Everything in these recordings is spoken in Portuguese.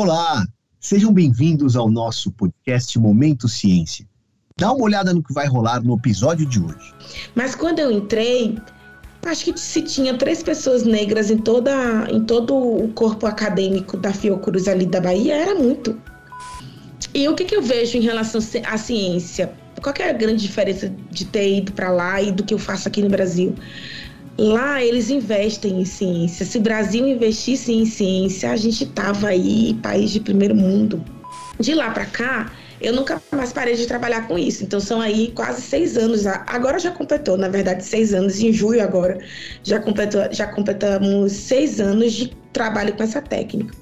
Olá, sejam bem-vindos ao nosso podcast Momento Ciência. Dá uma olhada no que vai rolar no episódio de hoje. Mas quando eu entrei, acho que se tinha três pessoas negras em, toda, em todo o corpo acadêmico da Fiocruz ali da Bahia, era muito. E o que, que eu vejo em relação à ciência? Qual é a grande diferença de ter ido para lá e do que eu faço aqui no Brasil? Lá eles investem em ciência. Se o Brasil investisse em ciência, a gente tava aí, país de primeiro mundo. De lá para cá, eu nunca mais parei de trabalhar com isso. Então são aí quase seis anos. Agora já completou, na verdade, seis anos. Em julho agora já, completou, já completamos seis anos de trabalho com essa técnica.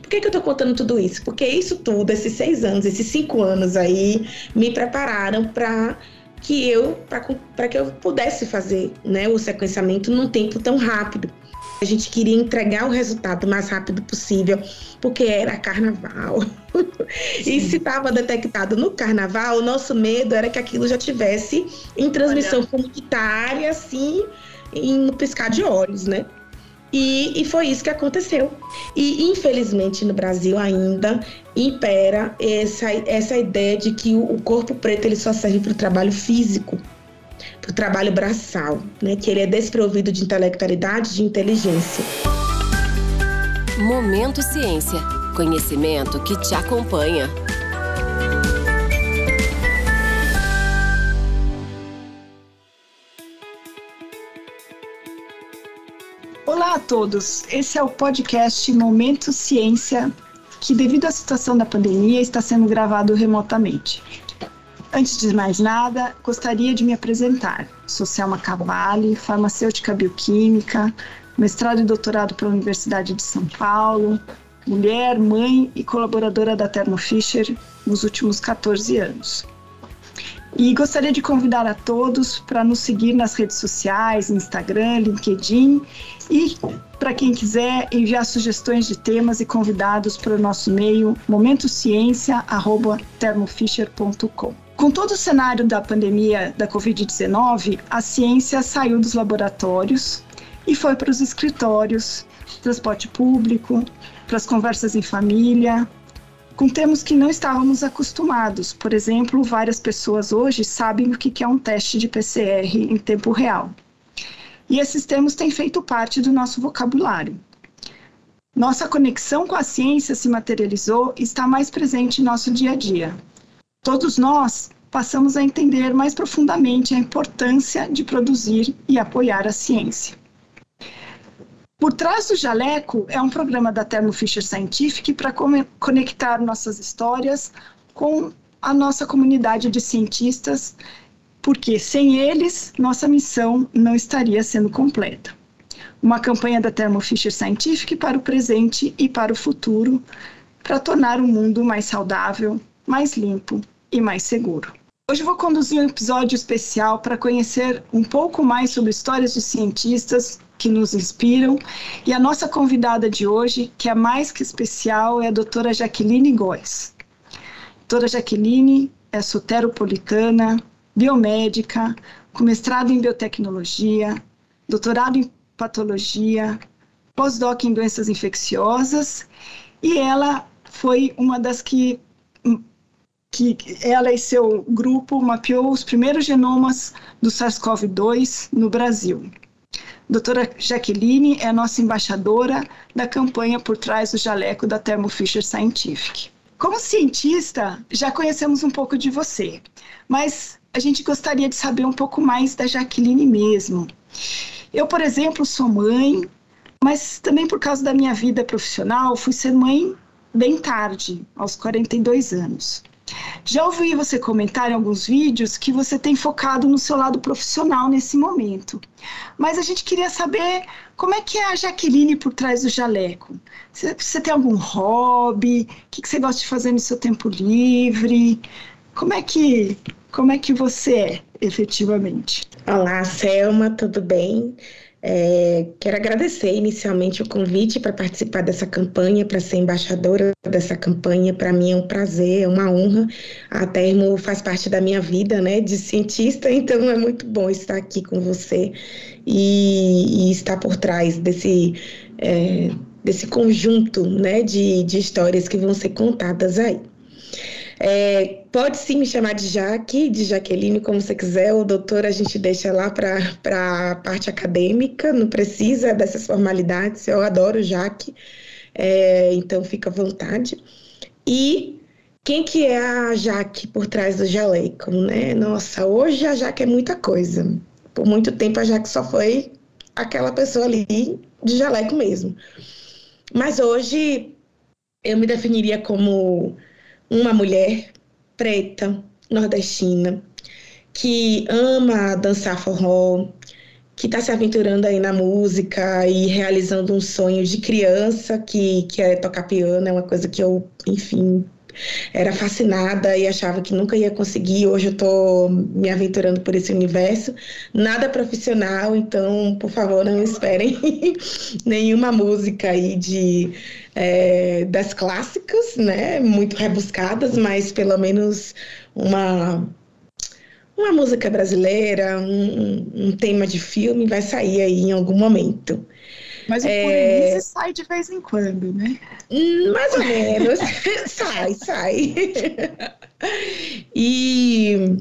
Por que, que eu tô contando tudo isso? Porque isso tudo, esses seis anos, esses cinco anos aí, me prepararam para que eu para que eu pudesse fazer né, o sequenciamento num tempo tão rápido. A gente queria entregar o resultado o mais rápido possível, porque era carnaval. e se estava detectado no carnaval, o nosso medo era que aquilo já tivesse em transmissão Olha. comunitária, assim, em, no piscar de olhos, né? E, e, foi isso que aconteceu. E, infelizmente, no Brasil ainda impera essa, essa ideia de que o corpo preto ele só serve para o trabalho físico, para o trabalho braçal, né? que ele é desprovido de intelectualidade, de inteligência. Momento Ciência. Conhecimento que te acompanha. Olá a todos, esse é o podcast Momento Ciência, que devido à situação da pandemia está sendo gravado remotamente. Antes de mais nada, gostaria de me apresentar. Sou Selma Cavalli, farmacêutica bioquímica, mestrado e doutorado pela Universidade de São Paulo, mulher, mãe e colaboradora da Thermo Fisher nos últimos 14 anos. E gostaria de convidar a todos para nos seguir nas redes sociais, Instagram, LinkedIn e para quem quiser enviar sugestões de temas e convidados para o nosso e-mail momentociencia@thermofisher.com. Com todo o cenário da pandemia da Covid-19, a ciência saiu dos laboratórios e foi para os escritórios, transporte público, para as conversas em família, com termos que não estávamos acostumados. Por exemplo, várias pessoas hoje sabem o que é um teste de PCR em tempo real. E esses termos têm feito parte do nosso vocabulário. Nossa conexão com a ciência se materializou e está mais presente em nosso dia a dia. Todos nós passamos a entender mais profundamente a importância de produzir e apoiar a ciência. Por Trás do Jaleco é um programa da Thermo Fisher Scientific para conectar nossas histórias com a nossa comunidade de cientistas, porque sem eles nossa missão não estaria sendo completa. Uma campanha da Thermo Fisher Scientific para o presente e para o futuro, para tornar o mundo mais saudável, mais limpo e mais seguro. Hoje vou conduzir um episódio especial para conhecer um pouco mais sobre histórias de cientistas que nos inspiram. E a nossa convidada de hoje, que é mais que especial, é a doutora Jaqueline Góes. Doutora Jaqueline é soteropolitana, biomédica, com mestrado em biotecnologia, doutorado em patologia, pós-doc em doenças infecciosas, e ela foi uma das que que ela e seu grupo mapeou os primeiros genomas do SARS-CoV-2 no Brasil. Doutora Jaqueline é nossa embaixadora da campanha por trás do jaleco da Thermo Fisher Scientific. Como cientista, já conhecemos um pouco de você, mas a gente gostaria de saber um pouco mais da Jaqueline mesmo. Eu, por exemplo, sou mãe, mas também por causa da minha vida profissional, fui ser mãe bem tarde, aos 42 anos. Já ouvi você comentar em alguns vídeos que você tem focado no seu lado profissional nesse momento. Mas a gente queria saber como é que é a Jaqueline por trás do jaleco. Você, tem algum hobby? O que, que você gosta de fazer no seu tempo livre? Como é que, como é que você é, efetivamente? Olá, Selma, tudo bem? É, quero agradecer inicialmente o convite para participar dessa campanha, para ser embaixadora dessa campanha. Para mim é um prazer, é uma honra. A Termo faz parte da minha vida, né, de cientista, então é muito bom estar aqui com você e, e estar por trás desse, é, desse conjunto né, de, de histórias que vão ser contadas aí. É, pode sim me chamar de Jaque, de Jaqueline, como você quiser. O doutor a gente deixa lá para a parte acadêmica, não precisa dessas formalidades. Eu adoro Jaque, é, então fica à vontade. E quem que é a Jaque por trás do jaleco, né? Nossa, hoje a Jaque é muita coisa. Por muito tempo a Jaque só foi aquela pessoa ali de jaleco mesmo. Mas hoje eu me definiria como uma mulher preta, nordestina, que ama dançar forró, que está se aventurando aí na música e realizando um sonho de criança, que, que é tocar piano, é uma coisa que eu, enfim, era fascinada e achava que nunca ia conseguir. Hoje eu estou me aventurando por esse universo. Nada profissional, então, por favor, não esperem nenhuma música aí de é, das clássicas, né? Muito rebuscadas, mas pelo menos uma uma música brasileira, um, um tema de filme vai sair aí em algum momento. Mas o é... sai de vez em quando, né? Hum, mais ou menos. sai, sai. e,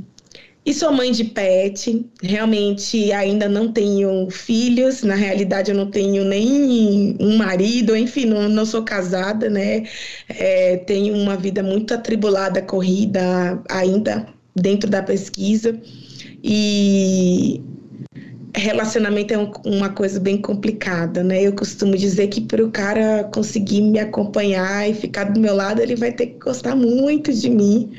e sou mãe de pet. Realmente ainda não tenho filhos. Na realidade, eu não tenho nem um marido. Enfim, não, não sou casada, né? É, tenho uma vida muito atribulada, corrida ainda dentro da pesquisa. E relacionamento é um, uma coisa bem complicada, né? Eu costumo dizer que para o cara conseguir me acompanhar e ficar do meu lado, ele vai ter que gostar muito de mim,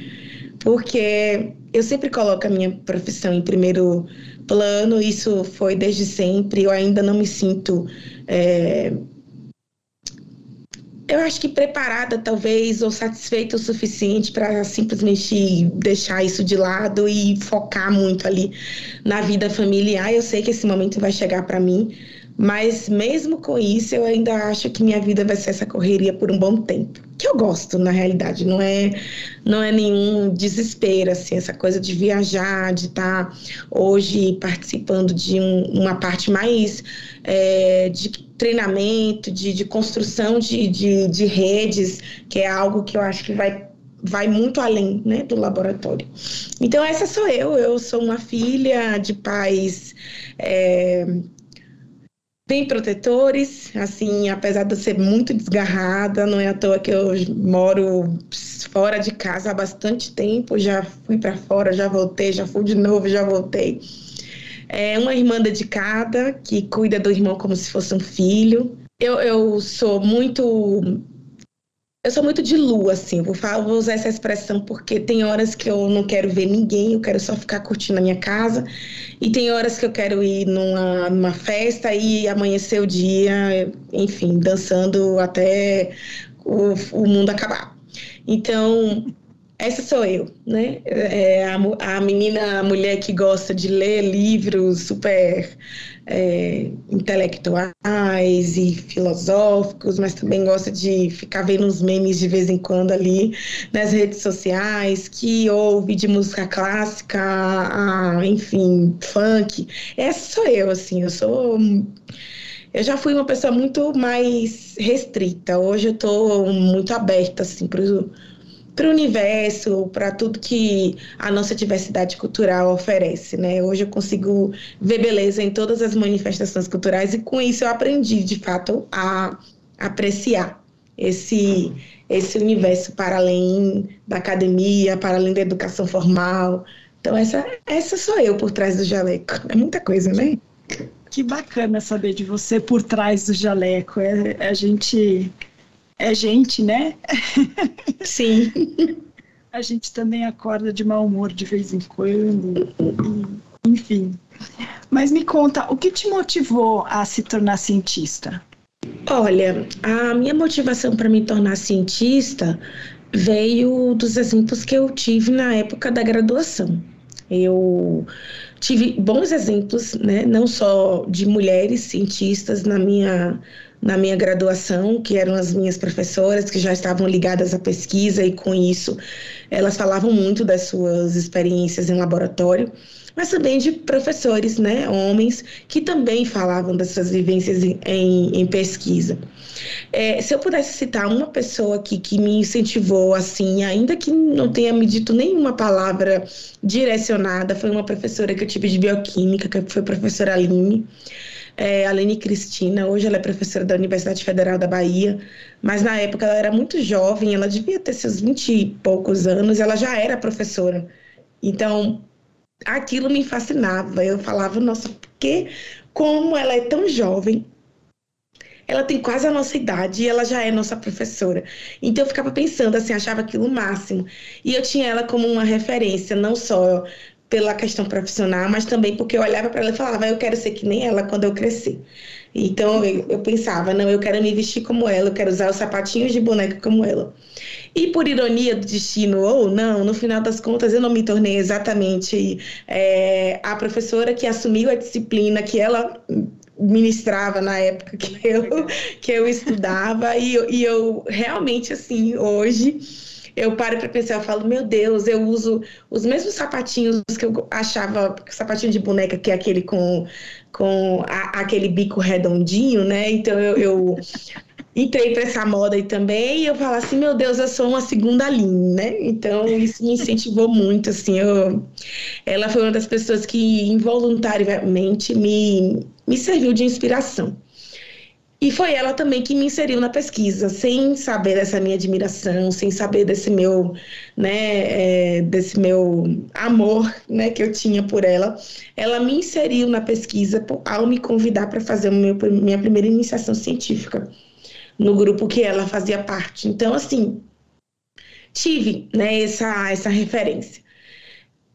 porque eu sempre coloco a minha profissão em primeiro plano, isso foi desde sempre, eu ainda não me sinto. É, eu acho que preparada, talvez, ou satisfeita o suficiente para simplesmente deixar isso de lado e focar muito ali na vida familiar. Eu sei que esse momento vai chegar para mim, mas mesmo com isso, eu ainda acho que minha vida vai ser essa correria por um bom tempo. Que eu gosto, na realidade, não é não é nenhum desespero, assim, essa coisa de viajar, de estar tá hoje participando de um, uma parte mais é, de treinamento, de, de construção de, de, de, redes, que é algo que eu acho que vai, vai muito além né, do laboratório. Então, essa sou eu. Eu sou uma filha de pais. É, bem protetores, assim, apesar de eu ser muito desgarrada, não é à toa que eu moro fora de casa há bastante tempo, já fui para fora, já voltei, já fui de novo, já voltei. É uma irmã dedicada que cuida do irmão como se fosse um filho. Eu, eu sou muito. Eu sou muito de lua, assim. Vou, falar, vou usar essa expressão porque tem horas que eu não quero ver ninguém, eu quero só ficar curtindo a minha casa. E tem horas que eu quero ir numa, numa festa e amanhecer o dia, enfim, dançando até o, o mundo acabar. Então, essa sou eu, né? É a, a menina, a mulher que gosta de ler livros super é, intelectuais e filosóficos, mas também gosta de ficar vendo uns memes de vez em quando ali nas redes sociais, que ouve de música clássica, a, enfim, funk. Essa sou eu, assim, eu sou. Eu já fui uma pessoa muito mais restrita. Hoje eu estou muito aberta, assim, para para o universo, para tudo que a nossa diversidade cultural oferece, né? Hoje eu consigo ver beleza em todas as manifestações culturais e com isso eu aprendi, de fato, a apreciar esse esse universo para além da academia, para além da educação formal. Então essa essa sou eu por trás do jaleco. É muita coisa, né? Que bacana saber de você por trás do jaleco. É, a gente é gente, né? Sim. A gente também acorda de mau humor de vez em quando, enfim. Mas me conta, o que te motivou a se tornar cientista? Olha, a minha motivação para me tornar cientista veio dos exemplos que eu tive na época da graduação. Eu tive bons exemplos, né, não só de mulheres cientistas na minha na minha graduação, que eram as minhas professoras, que já estavam ligadas à pesquisa, e com isso elas falavam muito das suas experiências em laboratório, mas também de professores, né, homens, que também falavam das suas vivências em, em, pesquisa. É, se eu pudesse citar uma pessoa aqui que me incentivou, assim, ainda que não tenha me dito nenhuma palavra direcionada, foi uma professora que eu tive de bioquímica, que foi a professora Aline. É, Aline Cristina, hoje ela é professora da Universidade Federal da Bahia, mas na época ela era muito jovem, ela devia ter seus vinte e poucos anos, ela já era professora. Então, aquilo me fascinava. Eu falava, nossa, porque como ela é tão jovem, ela tem quase a nossa idade e ela já é nossa professora. Então eu ficava pensando assim, achava aquilo o máximo. E eu tinha ela como uma referência, não só pela questão profissional, mas também porque eu olhava para ela e falava, eu quero ser que nem ela quando eu crescer. Então eu, eu, pensava, não, eu quero me vestir como ela, eu quero usar os sapatinhos de boneca como ela. E por ironia do destino ou não, no final das contas eu não me tornei exatamente é, a professora que assumiu a disciplina que ela ministrava na época que eu, que eu estudava e, e eu realmente assim hoje eu paro para pensar, eu falo, meu Deus, eu uso os mesmos sapatinhos que eu achava, sapatinho de boneca, que é aquele com, com a, aquele bico redondinho, né? Então eu, eu entrei para essa moda aí também e eu falo assim, meu Deus, eu sou uma segunda linha, né? Então isso me incentivou muito, assim, eu, ela foi uma das pessoas que involuntariamente me, me serviu de inspiração. E foi ela também que me inseriu na pesquisa, sem saber dessa minha admiração, sem saber desse meu, né, é, desse meu amor, né, que eu tinha por ela. Ela me inseriu na pesquisa ao me convidar para fazer meu, minha primeira iniciação científica no grupo que ela fazia parte. Então, assim, tive, né, essa, essa referência.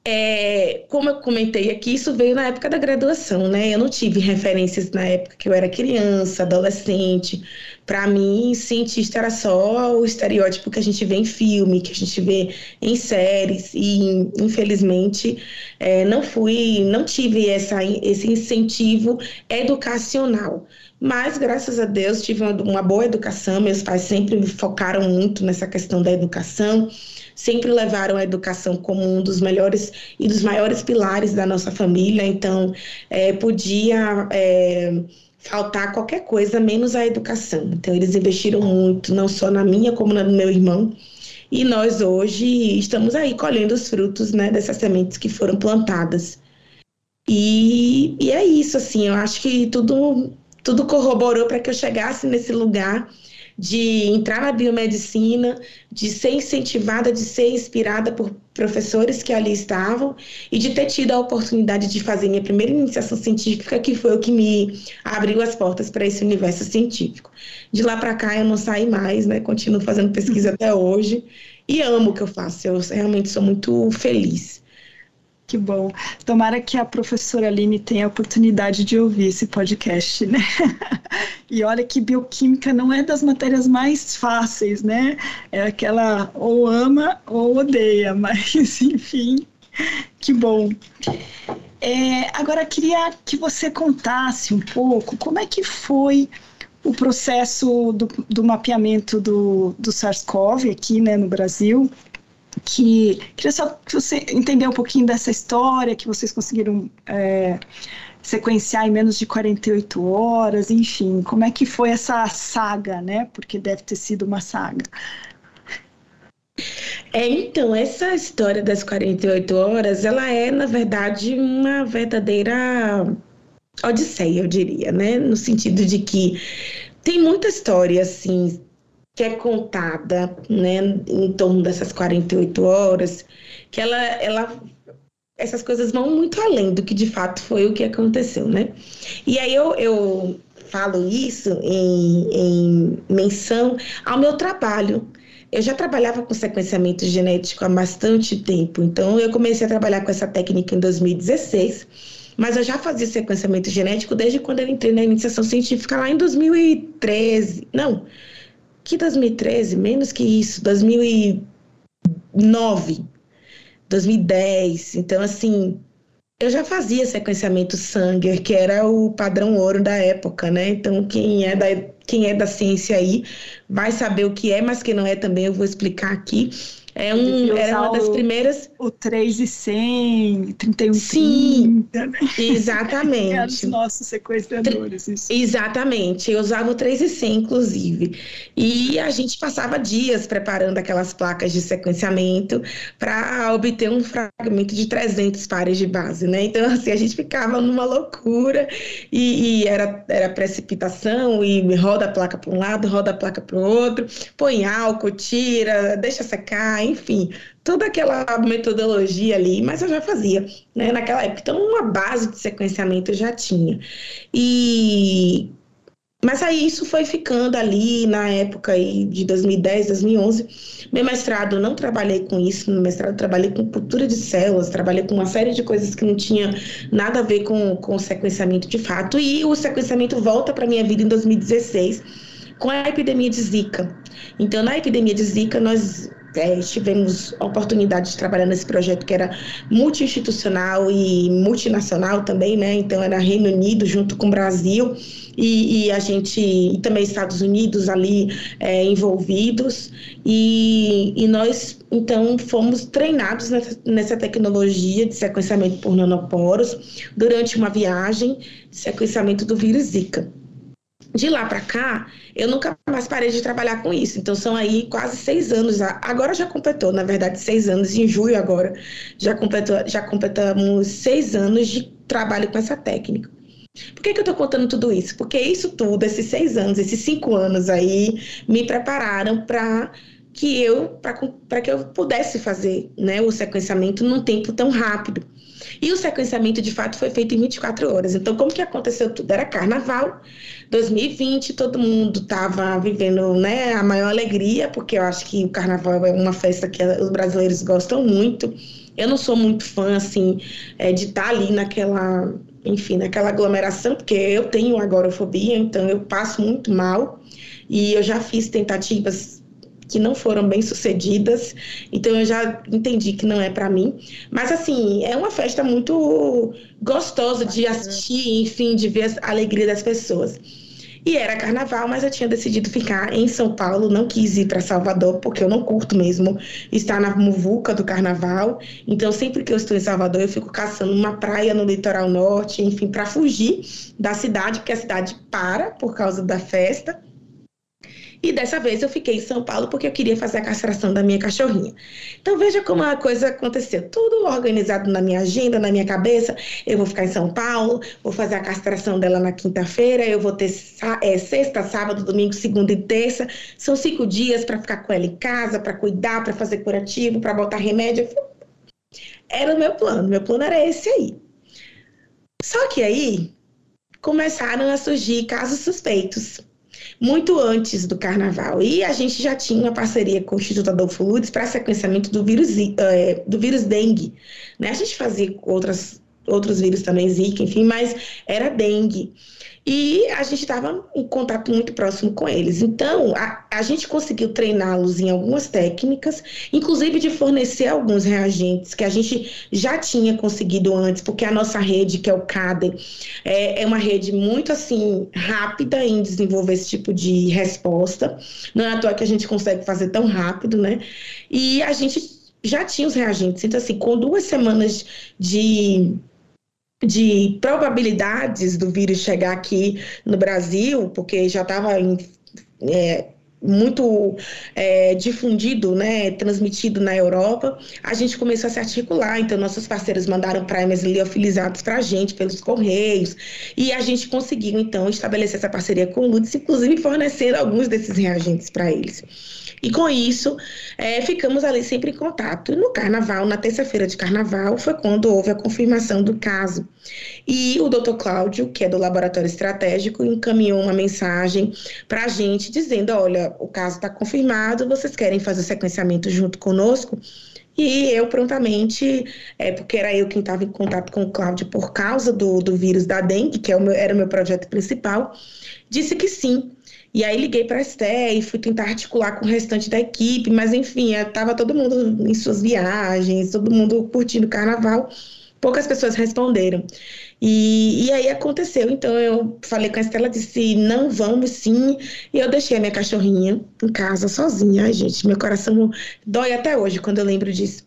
É, como eu comentei aqui, isso veio na época da graduação, né? Eu não tive referências na época que eu era criança, adolescente. Para mim, cientista era só o estereótipo que a gente vê em filme, que a gente vê em séries. E, infelizmente, é, não fui, não tive essa, esse incentivo educacional. Mas, graças a Deus, tive uma, uma boa educação. Meus pais sempre me focaram muito nessa questão da educação sempre levaram a educação como um dos melhores e dos maiores pilares da nossa família, então é, podia é, faltar qualquer coisa menos a educação. Então eles investiram muito, não só na minha como no meu irmão. E nós hoje estamos aí colhendo os frutos né, dessas sementes que foram plantadas. E, e é isso, assim, eu acho que tudo, tudo corroborou para que eu chegasse nesse lugar de entrar na biomedicina, de ser incentivada, de ser inspirada por professores que ali estavam e de ter tido a oportunidade de fazer minha primeira iniciação científica, que foi o que me abriu as portas para esse universo científico. De lá para cá eu não saí mais, né? Continuo fazendo pesquisa até hoje e amo o que eu faço. Eu realmente sou muito feliz. Que bom. Tomara que a professora Aline tenha a oportunidade de ouvir esse podcast, né? E olha que bioquímica não é das matérias mais fáceis, né? É aquela ou ama ou odeia, mas enfim, que bom. É, agora queria que você contasse um pouco como é que foi o processo do, do mapeamento do, do SARS-CoV aqui né, no Brasil que queria só que você entender um pouquinho dessa história que vocês conseguiram é, sequenciar em menos de 48 horas, enfim, como é que foi essa saga, né? Porque deve ter sido uma saga. É, então, essa história das 48 horas, ela é, na verdade, uma verdadeira odisseia, eu diria, né? No sentido de que tem muita história, assim, que é contada, né, em torno dessas 48 horas, que ela, ela essas coisas vão muito além do que de fato foi o que aconteceu, né? E aí eu, eu falo isso em, em menção ao meu trabalho. Eu já trabalhava com sequenciamento genético há bastante tempo, então eu comecei a trabalhar com essa técnica em 2016, mas eu já fazia sequenciamento genético desde quando eu entrei na iniciação científica lá em 2013. Não, que 2013, menos que isso, 2009, 2010. Então, assim, eu já fazia sequenciamento Sanger, que era o padrão ouro da época, né? Então, quem é da, quem é da ciência aí vai saber o que é, mas quem não é também eu vou explicar aqui. É um, era uma das primeiras. O 3 e 100, 31 Sim, 30, né? exatamente. Eram os nossos sequestradores. Isso. Exatamente. Eu usava o 3 e 100, inclusive. E a gente passava dias preparando aquelas placas de sequenciamento para obter um fragmento de 300 pares de base, né? Então, assim, a gente ficava numa loucura e, e era, era precipitação e roda a placa para um lado, roda a placa para o outro, põe álcool, tira, deixa secar, enfim, toda aquela metodologia ali, mas eu já fazia, né, naquela época. Então, uma base de sequenciamento eu já tinha. E mas aí isso foi ficando ali na época aí de 2010, 2011. Meu mestrado não trabalhei com isso, no mestrado trabalhei com cultura de células, trabalhei com uma série de coisas que não tinha nada a ver com, com sequenciamento de fato. E o sequenciamento volta para minha vida em 2016 com a epidemia de Zika. Então, na epidemia de Zika, nós é, tivemos oportunidade de trabalhar nesse projeto que era multi-institucional e multinacional também, né? Então, era Reino Unido junto com o Brasil e, e a gente, e também Estados Unidos ali é, envolvidos. E, e nós, então, fomos treinados nessa, nessa tecnologia de sequenciamento por nanoporos durante uma viagem de sequenciamento do vírus Zika de lá para cá, eu nunca mais parei de trabalhar com isso. Então, são aí quase seis anos. Agora já completou, na verdade, seis anos. Em julho agora, já, completou, já completamos seis anos de trabalho com essa técnica. Por que, que eu estou contando tudo isso? Porque isso tudo, esses seis anos, esses cinco anos aí, me prepararam para que eu para que eu pudesse fazer né, o sequenciamento num tempo tão rápido. E o sequenciamento, de fato, foi feito em 24 horas. Então, como que aconteceu tudo? Era carnaval, 2020, todo mundo estava vivendo né, a maior alegria, porque eu acho que o carnaval é uma festa que os brasileiros gostam muito. Eu não sou muito fã, assim, é, de estar tá ali naquela, enfim, naquela aglomeração, porque eu tenho agorafobia, então eu passo muito mal. E eu já fiz tentativas que não foram bem sucedidas, então eu já entendi que não é para mim. Mas assim, é uma festa muito gostosa de assistir, enfim, de ver a alegria das pessoas. E era carnaval, mas eu tinha decidido ficar em São Paulo, não quis ir para Salvador, porque eu não curto mesmo estar na muvuca do carnaval. Então, sempre que eu estou em Salvador, eu fico caçando uma praia no litoral norte, enfim, para fugir da cidade, porque a cidade para por causa da festa. E dessa vez eu fiquei em São Paulo porque eu queria fazer a castração da minha cachorrinha. Então veja como a coisa aconteceu. Tudo organizado na minha agenda, na minha cabeça. Eu vou ficar em São Paulo, vou fazer a castração dela na quinta-feira, eu vou ter é, sexta, sábado, domingo, segunda e terça. São cinco dias para ficar com ela em casa, para cuidar, para fazer curativo, para botar remédio. Era o meu plano. Meu plano era esse aí. Só que aí começaram a surgir casos suspeitos muito antes do carnaval. E a gente já tinha uma parceria com o Instituto Adolfo Lutz para sequenciamento do vírus, é, do vírus dengue. Né? A gente fazia outras, outros vírus também, Zika, enfim, mas era dengue. E a gente estava em contato muito próximo com eles. Então, a, a gente conseguiu treiná-los em algumas técnicas, inclusive de fornecer alguns reagentes que a gente já tinha conseguido antes, porque a nossa rede, que é o CADE, é, é uma rede muito assim rápida em desenvolver esse tipo de resposta. Não é à toa que a gente consegue fazer tão rápido, né? E a gente já tinha os reagentes. Então, assim, com duas semanas de de probabilidades do vírus chegar aqui no Brasil, porque já estava é, muito é, difundido, né, transmitido na Europa, a gente começou a se articular. Então, nossos parceiros mandaram primers liofilizados para a gente pelos correios e a gente conseguiu, então, estabelecer essa parceria com o Lutz, inclusive fornecendo alguns desses reagentes para eles. E com isso, é, ficamos ali sempre em contato. No carnaval, na terça-feira de carnaval, foi quando houve a confirmação do caso. E o doutor Cláudio, que é do Laboratório Estratégico, encaminhou uma mensagem para a gente dizendo: olha, o caso está confirmado, vocês querem fazer o sequenciamento junto conosco? E eu prontamente, é, porque era eu quem estava em contato com o Cláudio por causa do, do vírus da dengue, que é o meu, era o meu projeto principal, disse que sim. E aí liguei para a Esté e fui tentar articular com o restante da equipe, mas enfim, estava todo mundo em suas viagens, todo mundo curtindo o carnaval, poucas pessoas responderam. E, e aí aconteceu. Então eu falei com a Estela, disse: não vamos sim. E eu deixei a minha cachorrinha em casa sozinha. Ai, gente, meu coração dói até hoje quando eu lembro disso.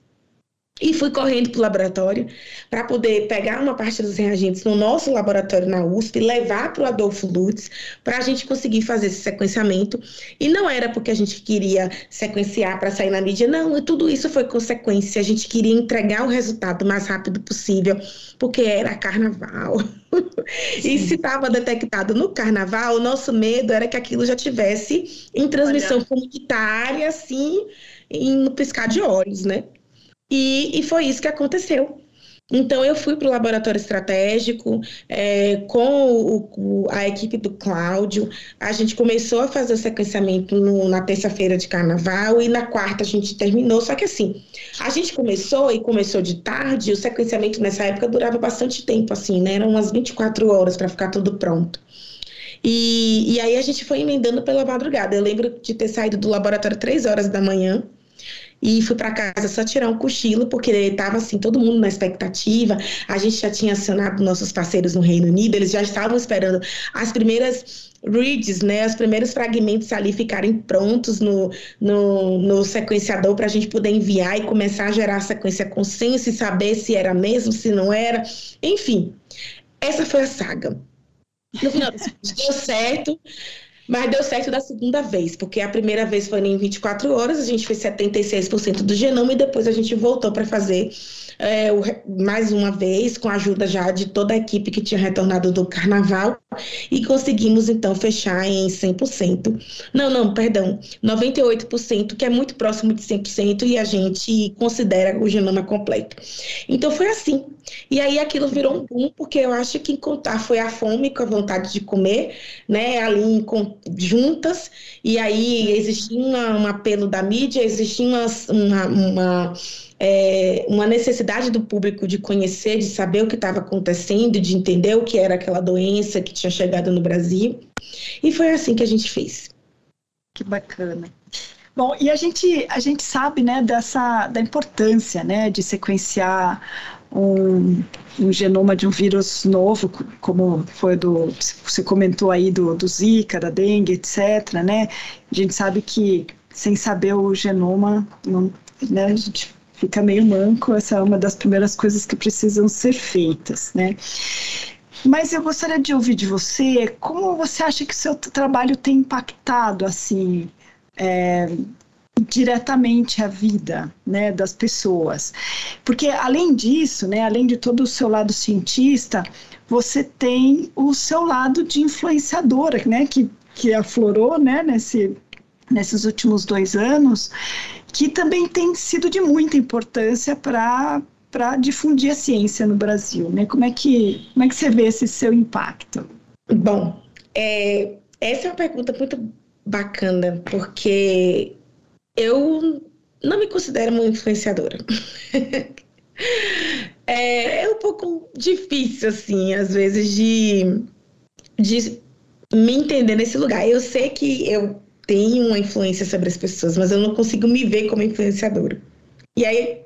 E fui correndo para o laboratório para poder pegar uma parte dos reagentes no nosso laboratório na USP, levar para o Adolfo Lutz, para a gente conseguir fazer esse sequenciamento. E não era porque a gente queria sequenciar para sair na mídia, não, tudo isso foi consequência. A gente queria entregar o resultado o mais rápido possível, porque era carnaval. e se estava detectado no carnaval, o nosso medo era que aquilo já tivesse em transmissão Olha. comunitária, assim, em, no piscar de olhos, né? E, e foi isso que aconteceu. Então, eu fui para o laboratório estratégico é, com o, o, a equipe do Cláudio. A gente começou a fazer o sequenciamento no, na terça-feira de carnaval e na quarta a gente terminou. Só que assim, a gente começou e começou de tarde. O sequenciamento nessa época durava bastante tempo, assim, né? Eram umas 24 horas para ficar tudo pronto. E, e aí a gente foi emendando pela madrugada. Eu lembro de ter saído do laboratório três horas da manhã e fui para casa só tirar um cochilo, porque estava assim, todo mundo na expectativa. A gente já tinha acionado nossos parceiros no Reino Unido, eles já estavam esperando as primeiras reads, né, os primeiros fragmentos ali ficarem prontos no, no, no sequenciador para a gente poder enviar e começar a gerar a sequência consenso e saber se era mesmo, se não era. Enfim, essa foi a saga. No final, deu certo. Mas deu certo da segunda vez, porque a primeira vez foi em 24 horas, a gente fez 76% do genoma e depois a gente voltou para fazer é, o, mais uma vez, com a ajuda já de toda a equipe que tinha retornado do carnaval, e conseguimos então fechar em 100%. Não, não, perdão, 98%, que é muito próximo de 100%, e a gente considera o genoma completo. Então foi assim. E aí aquilo virou um boom, porque eu acho que contar foi a fome com a vontade de comer, né, ali juntas, e aí existia uma, um apelo da mídia, existia uma, uma, uma é, uma necessidade do público de conhecer, de saber o que estava acontecendo, de entender o que era aquela doença que tinha chegado no Brasil. E foi assim que a gente fez. Que bacana. Bom, e a gente, a gente sabe, né, dessa, da importância, né, de sequenciar um, um genoma de um vírus novo, como foi do, você comentou aí do, do Zika, da dengue, etc, né, a gente sabe que sem saber o genoma, não, né, a gente fica meio manco, essa é uma das primeiras coisas que precisam ser feitas, né? Mas eu gostaria de ouvir de você como você acha que o seu trabalho tem impactado, assim, é, diretamente a vida né, das pessoas. Porque, além disso, né, além de todo o seu lado cientista, você tem o seu lado de influenciadora, né, que, que aflorou né, nesse, nesses últimos dois anos, que também tem sido de muita importância para para difundir a ciência no Brasil, né? Como é que como é que você vê esse seu impacto? Bom, é, essa é uma pergunta muito bacana porque eu não me considero uma influenciadora. é, é um pouco difícil assim, às vezes de de me entender nesse lugar. Eu sei que eu tenho uma influência sobre as pessoas, mas eu não consigo me ver como influenciadora. E aí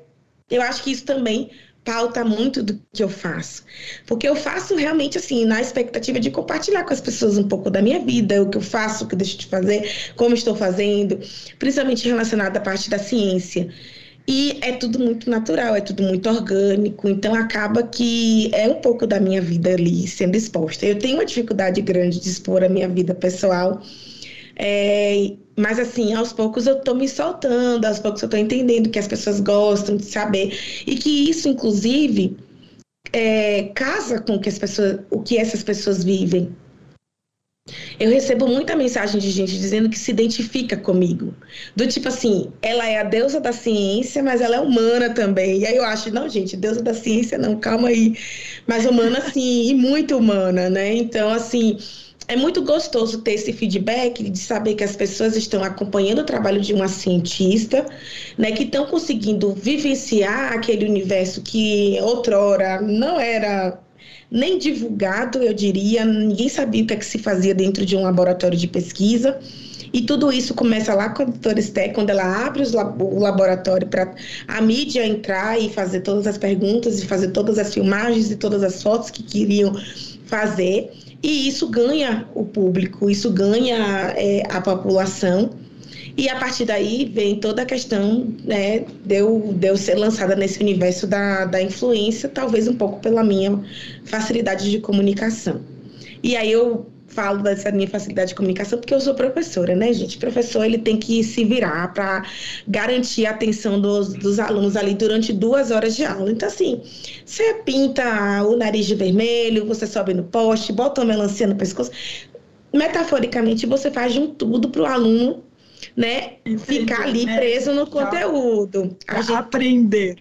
eu acho que isso também pauta muito do que eu faço. Porque eu faço realmente assim, na expectativa de compartilhar com as pessoas um pouco da minha vida, o que eu faço, o que eu deixo de fazer, como estou fazendo, principalmente relacionado à parte da ciência. E é tudo muito natural, é tudo muito orgânico, então acaba que é um pouco da minha vida ali sendo exposta. Eu tenho uma dificuldade grande de expor a minha vida pessoal, é, mas assim, aos poucos eu tô me soltando, aos poucos eu tô entendendo que as pessoas gostam de saber. E que isso, inclusive, é, casa com que as pessoas, o que essas pessoas vivem. Eu recebo muita mensagem de gente dizendo que se identifica comigo. Do tipo assim, ela é a deusa da ciência, mas ela é humana também. E aí eu acho, não, gente, deusa da ciência, não, calma aí. Mas humana, sim, e muito humana, né? Então, assim, é muito gostoso ter esse feedback de saber que as pessoas estão acompanhando o trabalho de uma cientista, né, que estão conseguindo vivenciar aquele universo que outrora não era nem divulgado, eu diria, ninguém sabia o que, é que se fazia dentro de um laboratório de pesquisa. E tudo isso começa lá com a doutora Esté, quando ela abre o laboratório para a mídia entrar e fazer todas as perguntas, e fazer todas as filmagens e todas as fotos que queriam fazer. E isso ganha o público, isso ganha é, a população. E a partir daí vem toda a questão né, de, eu, de eu ser lançada nesse universo da, da influência, talvez um pouco pela minha facilidade de comunicação. E aí eu falo dessa minha facilidade de comunicação porque eu sou professora, né, gente? Professor, ele tem que se virar para garantir a atenção dos, dos alunos ali durante duas horas de aula. Então, assim, você pinta o nariz de vermelho, você sobe no poste, bota uma melancia no pescoço. Metaforicamente, você faz de um tudo para o aluno né, ficar ali né? preso no conteúdo. A gente... Aprender.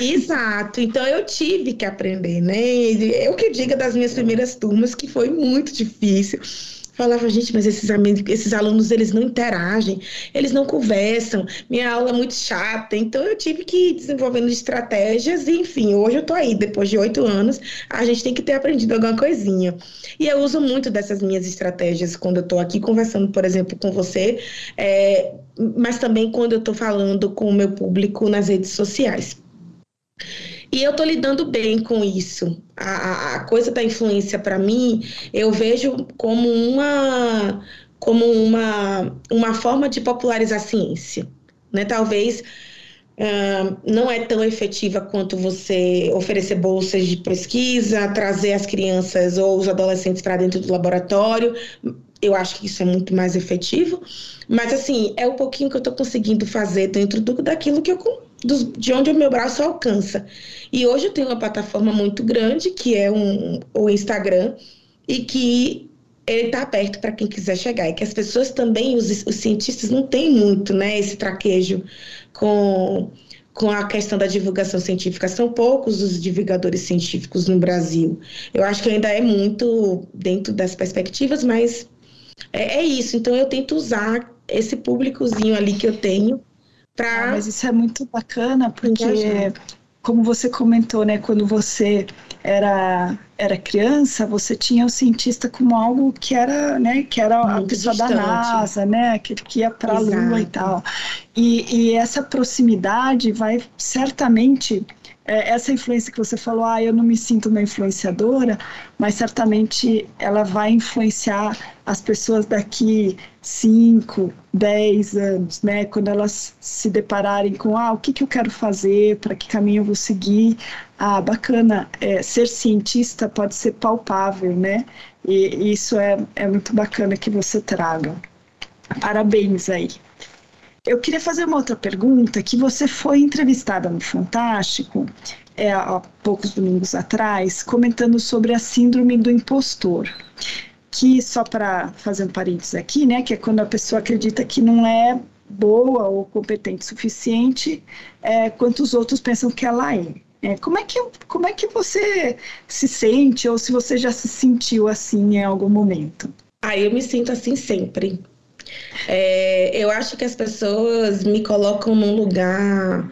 Exato. Então eu tive que aprender, né? Eu que diga das minhas primeiras turmas que foi muito difícil falava, gente, mas esses, esses alunos, eles não interagem, eles não conversam, minha aula é muito chata, então eu tive que ir desenvolvendo estratégias e, enfim, hoje eu tô aí, depois de oito anos, a gente tem que ter aprendido alguma coisinha. E eu uso muito dessas minhas estratégias quando eu tô aqui conversando, por exemplo, com você, é, mas também quando eu tô falando com o meu público nas redes sociais. E eu tô lidando bem com isso. A, a coisa da influência, para mim, eu vejo como uma, como uma, uma forma de popularizar a ciência. Né? Talvez uh, não é tão efetiva quanto você oferecer bolsas de pesquisa, trazer as crianças ou os adolescentes para dentro do laboratório. Eu acho que isso é muito mais efetivo. Mas, assim, é o pouquinho que eu estou conseguindo fazer dentro do, daquilo que eu do, de onde o meu braço alcança. E hoje eu tenho uma plataforma muito grande, que é um, o Instagram, e que ele está aberto para quem quiser chegar. E que as pessoas também, os, os cientistas, não têm muito né, esse traquejo com, com a questão da divulgação científica. São poucos os divulgadores científicos no Brasil. Eu acho que ainda é muito dentro das perspectivas, mas é, é isso. Então eu tento usar esse públicozinho ali que eu tenho Pra... Ah, mas isso é muito bacana, porque, como você comentou, né, quando você era, era criança, você tinha o cientista como algo que era, né, que era muito a pessoa distante. da NASA, né, aquele que ia para a Lua e tal. E, e essa proximidade vai certamente é, essa influência que você falou, ah, eu não me sinto uma influenciadora, mas certamente ela vai influenciar as pessoas daqui 5, 10 anos, né? Quando elas se depararem com, ah, o que, que eu quero fazer, para que caminho eu vou seguir. Ah, bacana, é, ser cientista pode ser palpável, né? E, e isso é, é muito bacana que você traga. Parabéns aí. Eu queria fazer uma outra pergunta, que você foi entrevistada no Fantástico é, há poucos domingos atrás, comentando sobre a síndrome do impostor. Que, só para fazer um parênteses aqui, né, que é quando a pessoa acredita que não é boa ou competente o suficiente, é, quanto os outros pensam que ela é. é. como, é que, como é que você se sente, ou se você já se sentiu assim em algum momento? Ah, eu me sinto assim sempre. É, eu acho que as pessoas me colocam num lugar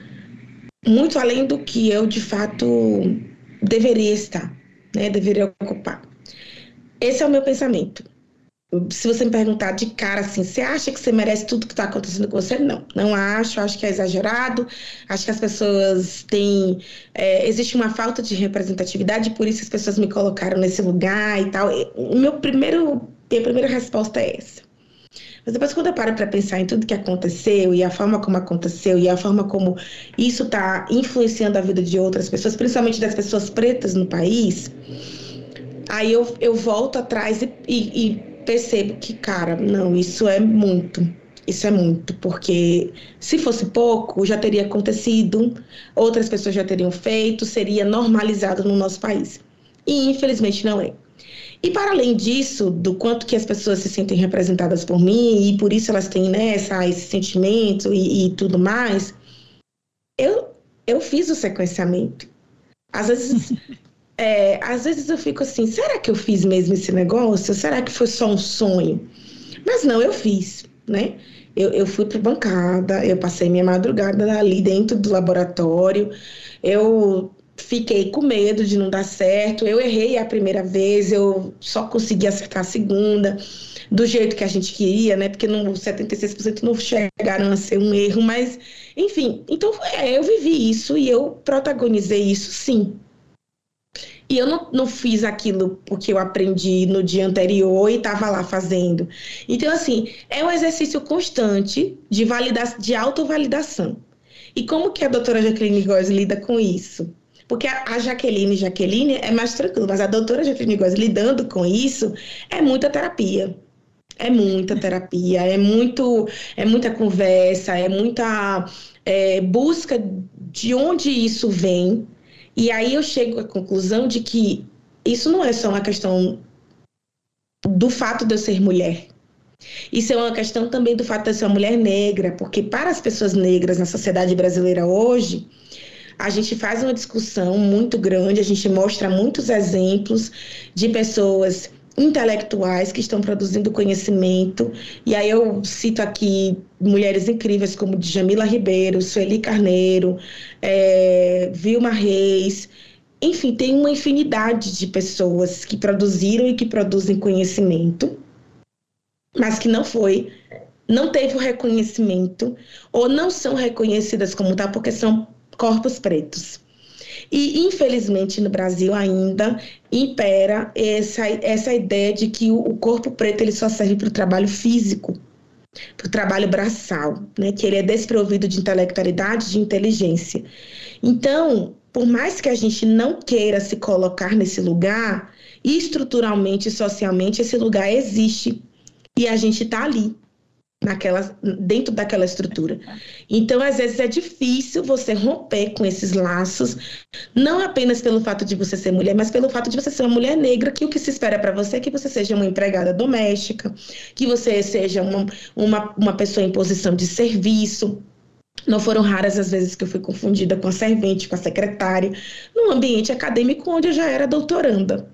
muito além do que eu de fato deveria estar, né? Deveria ocupar. Esse é o meu pensamento. Se você me perguntar de cara assim, você acha que você merece tudo que está acontecendo com você? Não, não acho. Acho que é exagerado. Acho que as pessoas têm. É, existe uma falta de representatividade, por isso as pessoas me colocaram nesse lugar e tal. O meu primeiro, minha primeira resposta é essa. Mas depois, quando eu paro para pensar em tudo que aconteceu e a forma como aconteceu e a forma como isso está influenciando a vida de outras pessoas, principalmente das pessoas pretas no país, aí eu, eu volto atrás e, e, e percebo que, cara, não, isso é muito. Isso é muito, porque se fosse pouco, já teria acontecido, outras pessoas já teriam feito, seria normalizado no nosso país. E infelizmente não é. E para além disso, do quanto que as pessoas se sentem representadas por mim e por isso elas têm né, essa, esse sentimento e, e tudo mais, eu, eu fiz o sequenciamento. Às vezes, é, às vezes eu fico assim, será que eu fiz mesmo esse negócio? Será que foi só um sonho? Mas não, eu fiz, né? Eu, eu fui para bancada, eu passei minha madrugada ali dentro do laboratório, eu fiquei com medo de não dar certo. Eu errei a primeira vez, eu só consegui acertar a segunda. do jeito que a gente queria, né? Porque não, 76% não chegaram a ser um erro, mas, enfim. Então, é, eu vivi isso e eu protagonizei isso, sim. E eu não, não fiz aquilo porque eu aprendi no dia anterior e estava lá fazendo. Então, assim, é um exercício constante de, de autovalidação. E como que a doutora Jaqueline Góes lida com isso? Porque a Jaqueline Jaqueline é mais tranquila, mas a doutora Jaqueline Góes lidando com isso é muita terapia. É muita terapia, é muito, é muita conversa, é muita é, busca de onde isso vem, e aí eu chego à conclusão de que isso não é só uma questão do fato de eu ser mulher. Isso é uma questão também do fato de eu ser uma mulher negra, porque para as pessoas negras na sociedade brasileira hoje, a gente faz uma discussão muito grande, a gente mostra muitos exemplos de pessoas intelectuais que estão produzindo conhecimento. E aí eu cito aqui mulheres incríveis como Jamila Ribeiro, Sueli Carneiro, é, Vilma Reis. Enfim, tem uma infinidade de pessoas que produziram e que produzem conhecimento, mas que não foi, não teve o reconhecimento ou não são reconhecidas como tal porque são corpos pretos. E, infelizmente, no Brasil ainda impera essa, essa ideia de que o corpo preto ele só serve para o trabalho físico, para o trabalho braçal, né? que ele é desprovido de intelectualidade, de inteligência. Então, por mais que a gente não queira se colocar nesse lugar, estruturalmente e socialmente esse lugar existe e a gente está ali naquela, dentro daquela estrutura. Então, às vezes é difícil você romper com esses laços, não apenas pelo fato de você ser mulher, mas pelo fato de você ser uma mulher negra, que o que se espera para você é que você seja uma empregada doméstica, que você seja uma, uma, uma pessoa em posição de serviço. Não foram raras as vezes que eu fui confundida com a servente, com a secretária, num ambiente acadêmico onde eu já era doutoranda.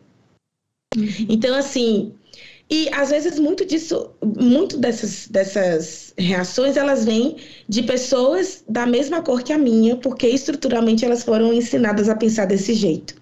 Uhum. Então, assim, e às vezes muito disso, muito dessas, dessas reações, elas vêm de pessoas da mesma cor que a minha, porque estruturalmente elas foram ensinadas a pensar desse jeito.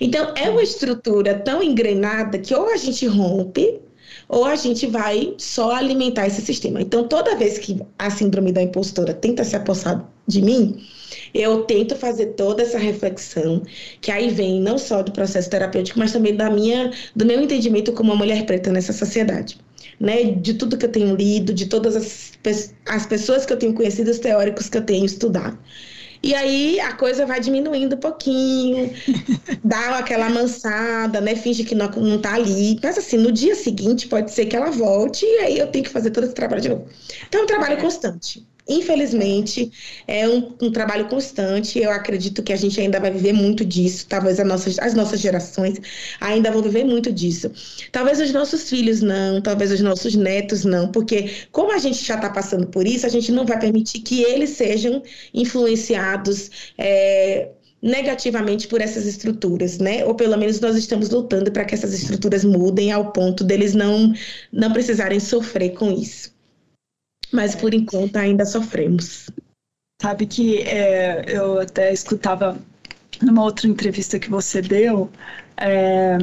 Então é uma estrutura tão engrenada que ou a gente rompe ou a gente vai só alimentar esse sistema. Então toda vez que a síndrome da impostora tenta se apossar de mim, eu tento fazer toda essa reflexão, que aí vem não só do processo terapêutico, mas também da minha, do meu entendimento como uma mulher preta nessa sociedade. Né, de tudo que eu tenho lido, de todas as, as pessoas que eu tenho conhecido, os teóricos que eu tenho estudado. E aí a coisa vai diminuindo um pouquinho, dá aquela amansada, né? Finge que não, não tá ali. Mas assim, no dia seguinte pode ser que ela volte e aí eu tenho que fazer todo esse trabalho de novo. Então é um trabalho constante. Infelizmente, é um, um, trabalho constante. Eu acredito que a gente ainda vai viver muito disso. Talvez as nossas, as nossas gerações ainda vão viver muito disso. Talvez os nossos filhos não, talvez os nossos netos não, porque como a gente já está passando por isso, a gente não vai permitir que eles sejam influenciados. É, negativamente por essas estruturas, né? Ou pelo menos nós estamos lutando para que essas estruturas mudem ao ponto deles não não precisarem sofrer com isso mas por enquanto ainda sofremos. Sabe que é, eu até escutava numa outra entrevista que você deu é,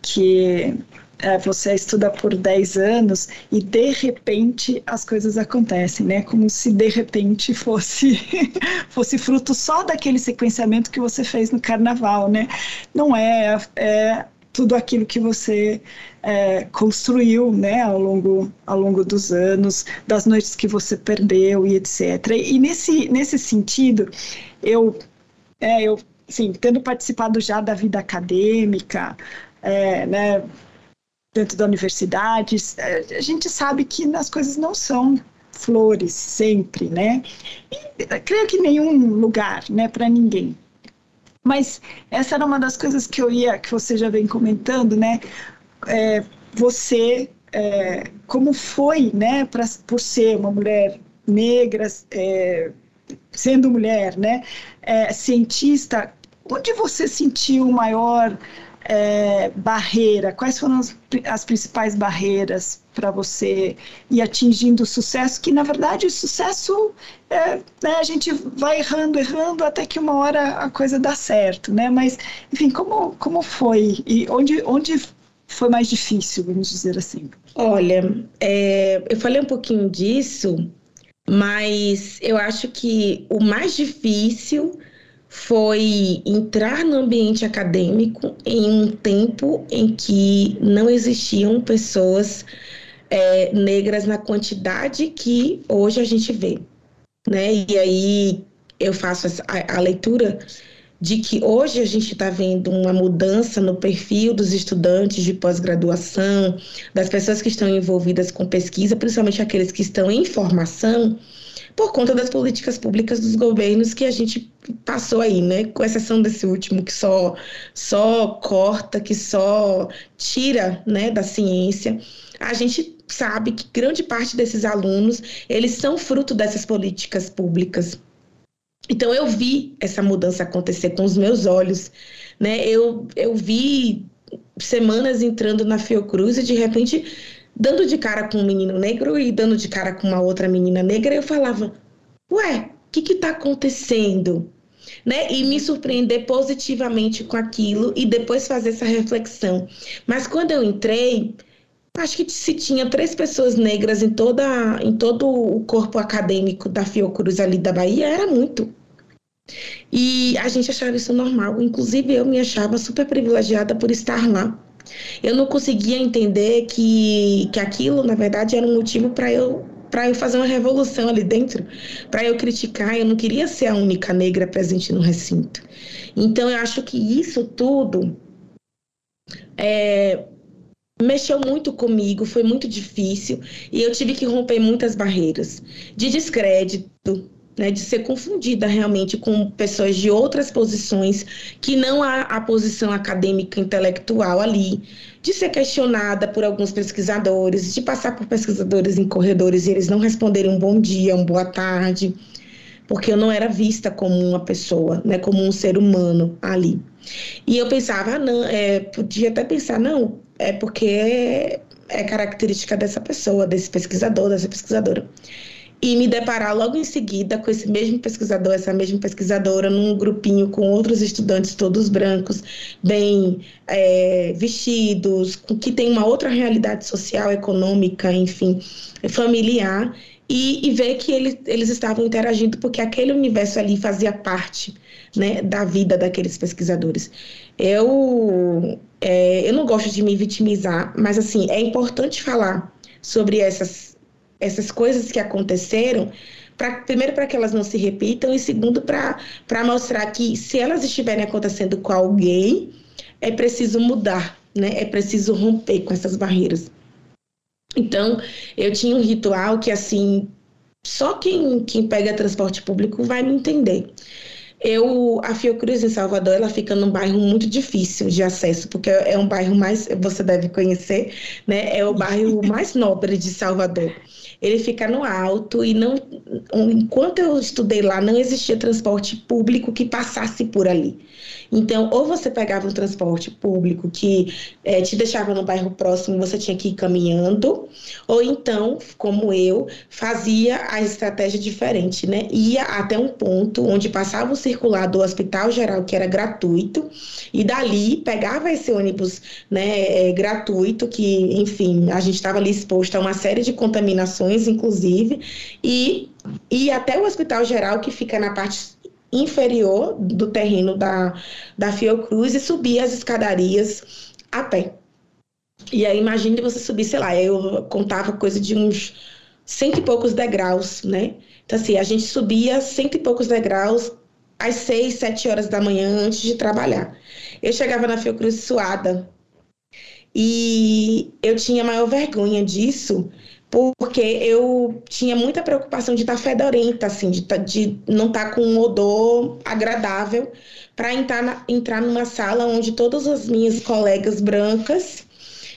que é, você estuda por 10 anos e de repente as coisas acontecem, né? Como se de repente fosse fosse fruto só daquele sequenciamento que você fez no carnaval, né? Não é, é tudo aquilo que você é, construiu né, ao, longo, ao longo dos anos, das noites que você perdeu e etc. E nesse, nesse sentido, eu, é, eu assim, tendo participado já da vida acadêmica, é, né, dentro da universidade, é, a gente sabe que as coisas não são flores sempre, né? E, creio que nenhum lugar, né, para ninguém. Mas essa era uma das coisas que eu ia, que você já vem comentando, né? É, você, é, como foi, né, pra, por ser uma mulher negra, é, sendo mulher, né, é, cientista, onde você sentiu maior é, barreira? Quais foram as, as principais barreiras para você ir atingindo o sucesso? Que na verdade o sucesso é, né, a gente vai errando, errando até que uma hora a coisa dá certo, né? Mas enfim, como como foi e onde onde foi mais difícil, vamos dizer assim? Olha, é, eu falei um pouquinho disso, mas eu acho que o mais difícil foi entrar no ambiente acadêmico em um tempo em que não existiam pessoas é, negras na quantidade que hoje a gente vê, né? E aí eu faço a, a leitura de que hoje a gente está vendo uma mudança no perfil dos estudantes de pós-graduação, das pessoas que estão envolvidas com pesquisa, principalmente aqueles que estão em formação, por conta das políticas públicas dos governos que a gente passou aí, né? Com exceção desse último que só só corta, que só tira, né, da ciência. A gente sabe que grande parte desses alunos, eles são fruto dessas políticas públicas. Então eu vi essa mudança acontecer com os meus olhos, né? Eu, eu vi semanas entrando na Fiocruz e de repente dando de cara com um menino negro e dando de cara com uma outra menina negra, eu falava: "Ué, o que que tá acontecendo?" Né? E me surpreender positivamente com aquilo e depois fazer essa reflexão. Mas quando eu entrei, acho que se tinha três pessoas negras em, toda, em todo o corpo acadêmico da Fiocruz ali da Bahia, era muito. E a gente achava isso normal. Inclusive, eu me achava super privilegiada por estar lá. Eu não conseguia entender que, que aquilo, na verdade, era um motivo para eu para eu fazer uma revolução ali dentro, para eu criticar. Eu não queria ser a única negra presente no recinto. Então, eu acho que isso tudo é, mexeu muito comigo, foi muito difícil e eu tive que romper muitas barreiras de descrédito, né, de ser confundida realmente com pessoas de outras posições que não há a posição acadêmica intelectual ali, de ser questionada por alguns pesquisadores, de passar por pesquisadores em corredores e eles não responderem um bom dia, uma boa tarde, porque eu não era vista como uma pessoa, né, como um ser humano ali. E eu pensava, ah, não, é, podia até pensar, não, é porque é, é característica dessa pessoa, desse pesquisador, dessa pesquisadora e me deparar logo em seguida com esse mesmo pesquisador, essa mesma pesquisadora, num grupinho com outros estudantes todos brancos, bem é, vestidos, que tem uma outra realidade social, econômica, enfim, familiar, e, e ver que eles, eles estavam interagindo porque aquele universo ali fazia parte né, da vida daqueles pesquisadores. Eu, é, eu não gosto de me vitimizar, mas assim, é importante falar sobre essas essas coisas que aconteceram, pra, primeiro para que elas não se repitam e segundo para mostrar que se elas estiverem acontecendo com alguém, é preciso mudar, né? É preciso romper com essas barreiras. Então, eu tinha um ritual que assim, só quem, quem pega transporte público vai me entender. Eu, a Fiocruz em Salvador, ela fica num bairro muito difícil de acesso, porque é um bairro mais, você deve conhecer, né? É o bairro mais nobre de Salvador ele fica no alto e não enquanto eu estudei lá não existia transporte público que passasse por ali. Então, ou você pegava um transporte público que é, te deixava no bairro próximo, você tinha que ir caminhando, ou então, como eu, fazia a estratégia diferente, né? Ia até um ponto onde passava o circular do Hospital Geral, que era gratuito, e dali pegava esse ônibus né, é, gratuito, que, enfim, a gente estava ali exposto a uma série de contaminações, inclusive, e ia até o Hospital Geral, que fica na parte inferior do terreno da, da Fiocruz e subir as escadarias a pé. E aí imagine você subir, sei lá, eu contava coisa de uns cento e poucos degraus, né? Então assim, a gente subia cento e poucos degraus às seis, sete horas da manhã antes de trabalhar. Eu chegava na Fiocruz suada e eu tinha maior vergonha disso, porque eu tinha muita preocupação de estar tá fedorenta, assim, de, tá, de não estar tá com um odor agradável, para entrar, entrar numa sala onde todas as minhas colegas brancas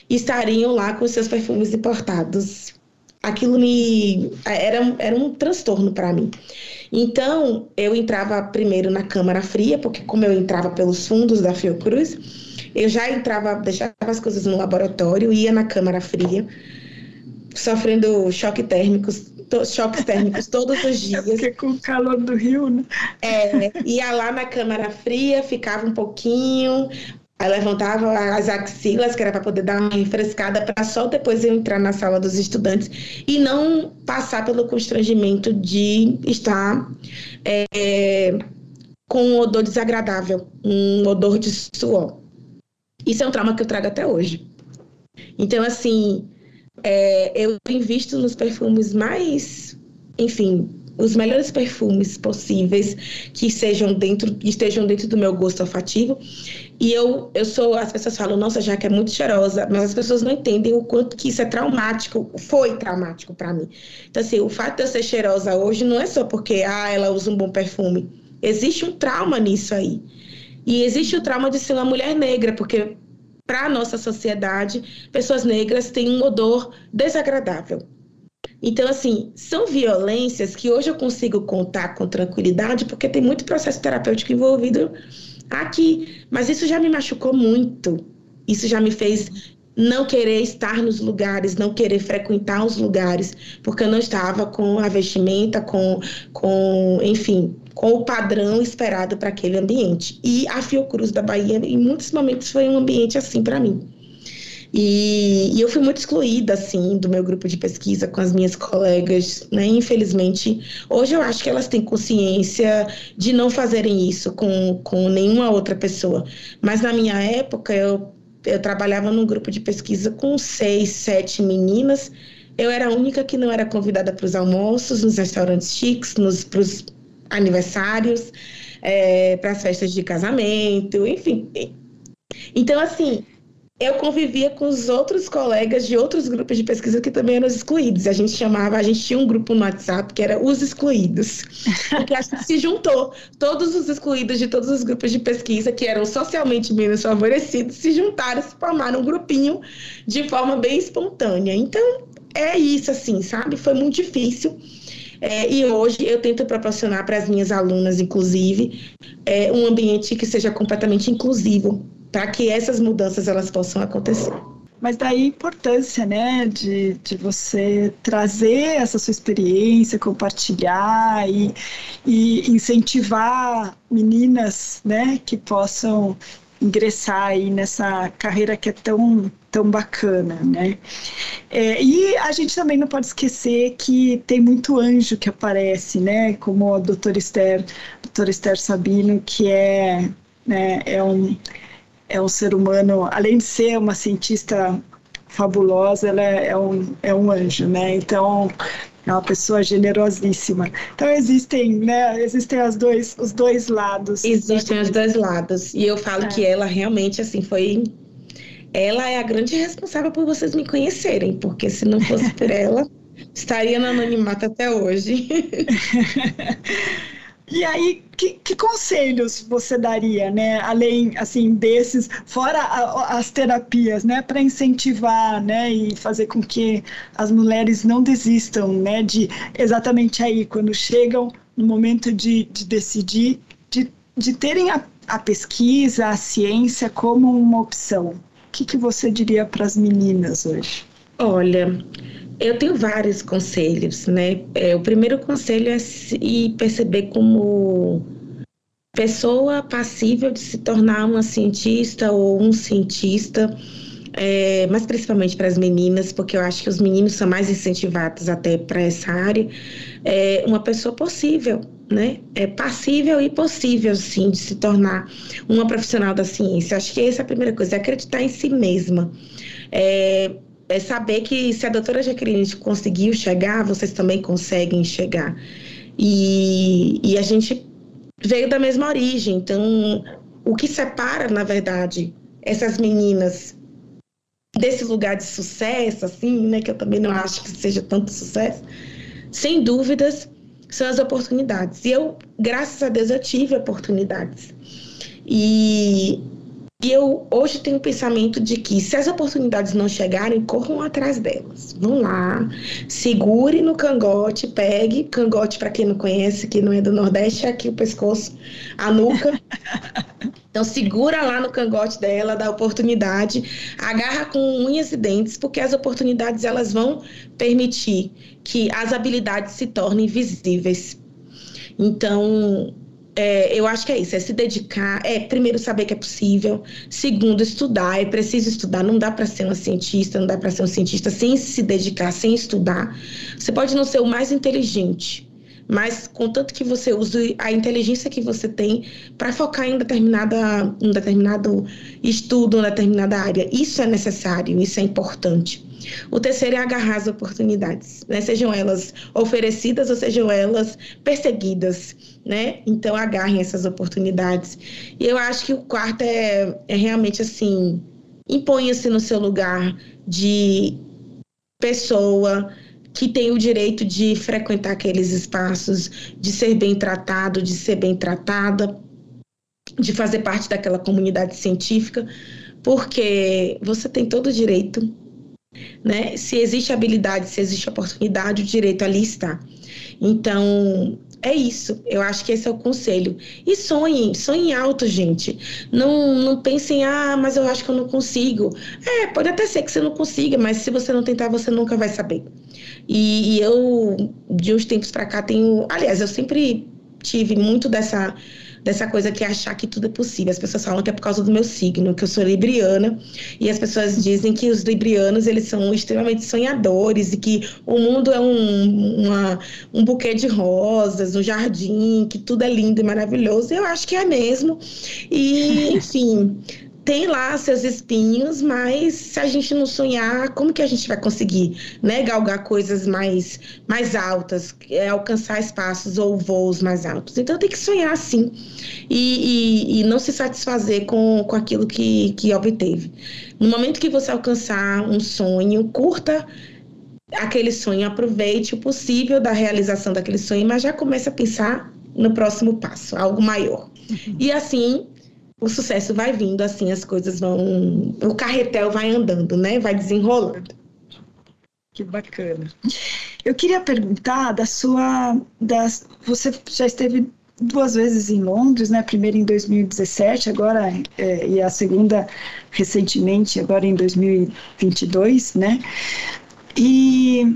estariam lá com seus perfumes importados. Aquilo me era, era um transtorno para mim. Então, eu entrava primeiro na câmara fria, porque como eu entrava pelos fundos da Fiocruz, eu já entrava, deixava as coisas no laboratório, ia na câmara fria, sofrendo choque térmicos, choques térmicos todos os dias. porque com o calor do Rio, né? É, ia lá na câmara fria, ficava um pouquinho, Aí levantava as axilas, que era para poder dar uma refrescada, para só depois eu entrar na sala dos estudantes e não passar pelo constrangimento de estar é, com um odor desagradável, um odor de suor. Isso é um trauma que eu trago até hoje. Então, assim, é, eu invisto nos perfumes mais, enfim, os melhores perfumes possíveis que sejam dentro, estejam dentro do meu gosto olfativo. E eu, eu sou, as pessoas falam, nossa, já que é muito cheirosa, mas as pessoas não entendem o quanto que isso é traumático, foi traumático para mim. Então, assim, o fato de eu ser cheirosa hoje não é só porque, ah, ela usa um bom perfume. Existe um trauma nisso aí. E existe o trauma de ser uma mulher negra, porque para a nossa sociedade, pessoas negras têm um odor desagradável. Então, assim, são violências que hoje eu consigo contar com tranquilidade, porque tem muito processo terapêutico envolvido aqui. Mas isso já me machucou muito. Isso já me fez não querer estar nos lugares, não querer frequentar os lugares, porque eu não estava com a vestimenta, com, com enfim, com o padrão esperado para aquele ambiente. E a Fiocruz da Bahia, em muitos momentos, foi um ambiente assim para mim. E, e, eu fui muito excluída, assim, do meu grupo de pesquisa com as minhas colegas, né? Infelizmente, hoje eu acho que elas têm consciência de não fazerem isso com, com nenhuma outra pessoa. Mas na minha época, eu, eu trabalhava num grupo de pesquisa com seis, sete meninas. Eu era a única que não era convidada para os almoços, nos restaurantes chiques, nos pros aniversários, é, para as festas de casamento, enfim. Então, assim, eu convivia com os outros colegas de outros grupos de pesquisa que também eram excluídos. A gente chamava, a gente tinha um grupo no WhatsApp que era os excluídos. Porque a gente se juntou, todos os excluídos de todos os grupos de pesquisa que eram socialmente menos favorecidos se juntaram, se formaram um grupinho de forma bem espontânea. Então, é isso, assim, sabe? Foi muito difícil. É, e hoje eu tento proporcionar para as minhas alunas, inclusive, é, um ambiente que seja completamente inclusivo, para que essas mudanças elas possam acontecer. Mas daí a importância, né, de, de você trazer essa sua experiência, compartilhar e, e incentivar meninas, né, que possam ingressar aí nessa carreira que é tão, tão bacana, né? É, e a gente também não pode esquecer que tem muito anjo que aparece, né? Como a doutora Esther, doutora Esther Sabino, que é, né, é um é um ser humano, além de ser uma cientista fabulosa, ela é, é um, é um anjo, né? Então, é uma pessoa generosíssima. Então existem, né? Existem os dois, os dois lados. Existem os dois lados. E eu falo é. que ela realmente assim foi. Ela é a grande responsável por vocês me conhecerem, porque se não fosse por ela, estaria no anonimato até hoje. E aí, que, que, conselhos você daria, né? Além, assim, desses, fora a, as terapias, né? Para incentivar, né? E fazer com que as mulheres não desistam, né? De exatamente aí, quando chegam no momento de, de decidir, de, de terem a, a pesquisa, a ciência como uma opção. O que, que você diria para as meninas hoje? Olha, eu tenho vários conselhos, né? É, o primeiro conselho é se perceber como pessoa passível de se tornar uma cientista ou um cientista, é, mas principalmente para as meninas, porque eu acho que os meninos são mais incentivados até para essa área. É uma pessoa possível, né? É passível e possível, sim, de se tornar uma profissional da ciência. Acho que essa é a primeira coisa, é acreditar em si mesma. É, é saber que se a doutora Jaqueline conseguiu chegar, vocês também conseguem chegar. E, e a gente veio da mesma origem, então o que separa, na verdade, essas meninas desse lugar de sucesso, assim, né, que eu também não acho que seja tanto sucesso, sem dúvidas, são as oportunidades. E eu, graças a Deus, eu tive oportunidades. E e eu hoje tenho o pensamento de que se as oportunidades não chegarem, corram atrás delas. Vão lá, segure no cangote, pegue. Cangote, para quem não conhece, que não é do Nordeste, é aqui o pescoço, a nuca. Então segura lá no cangote dela, dá oportunidade, agarra com unhas e dentes, porque as oportunidades elas vão permitir que as habilidades se tornem visíveis. Então, é, eu acho que é isso, é se dedicar, é primeiro saber que é possível, segundo estudar, é preciso estudar, não dá para ser uma cientista, não dá para ser um cientista sem se dedicar, sem estudar. Você pode não ser o mais inteligente, mas contanto que você use a inteligência que você tem para focar em determinada, um determinado estudo, uma determinada área. Isso é necessário, isso é importante. O terceiro é agarrar as oportunidades, né? sejam elas oferecidas ou sejam elas perseguidas, né? Então agarrem essas oportunidades. E eu acho que o quarto é, é realmente assim, imponha-se no seu lugar de pessoa, que tem o direito de frequentar aqueles espaços, de ser bem tratado, de ser bem tratada, de fazer parte daquela comunidade científica, porque você tem todo o direito, né? Se existe habilidade, se existe oportunidade, o direito ali está. Então, é isso. Eu acho que esse é o conselho. E sonhem, sonhem alto, gente. Não, não pensem, ah, mas eu acho que eu não consigo. É, pode até ser que você não consiga, mas se você não tentar, você nunca vai saber. E, e eu, de uns tempos para cá, tenho. Aliás, eu sempre tive muito dessa dessa coisa que é achar que tudo é possível. As pessoas falam que é por causa do meu signo, que eu sou libriana, e as pessoas dizem que os librianos eles são extremamente sonhadores e que o mundo é um, uma, um buquê de rosas, um jardim, que tudo é lindo e maravilhoso. Eu acho que é mesmo. E, enfim, tem lá seus espinhos, mas se a gente não sonhar, como que a gente vai conseguir, né, galgar coisas mais, mais altas, é, alcançar espaços ou voos mais altos? Então tem que sonhar sim e, e, e, não se satisfazer com, com aquilo que, que obteve. No momento que você alcançar um sonho, curta aquele sonho, aproveite o possível da realização daquele sonho, mas já comece a pensar no próximo passo, algo maior. Uhum. E assim o sucesso vai vindo, assim as coisas vão. O carretel vai andando, né? Vai desenrolando. Que bacana. Eu queria perguntar da sua. Das, você já esteve duas vezes em Londres, né? Primeiro em 2017, agora é, e a segunda recentemente, agora em 2022, né? E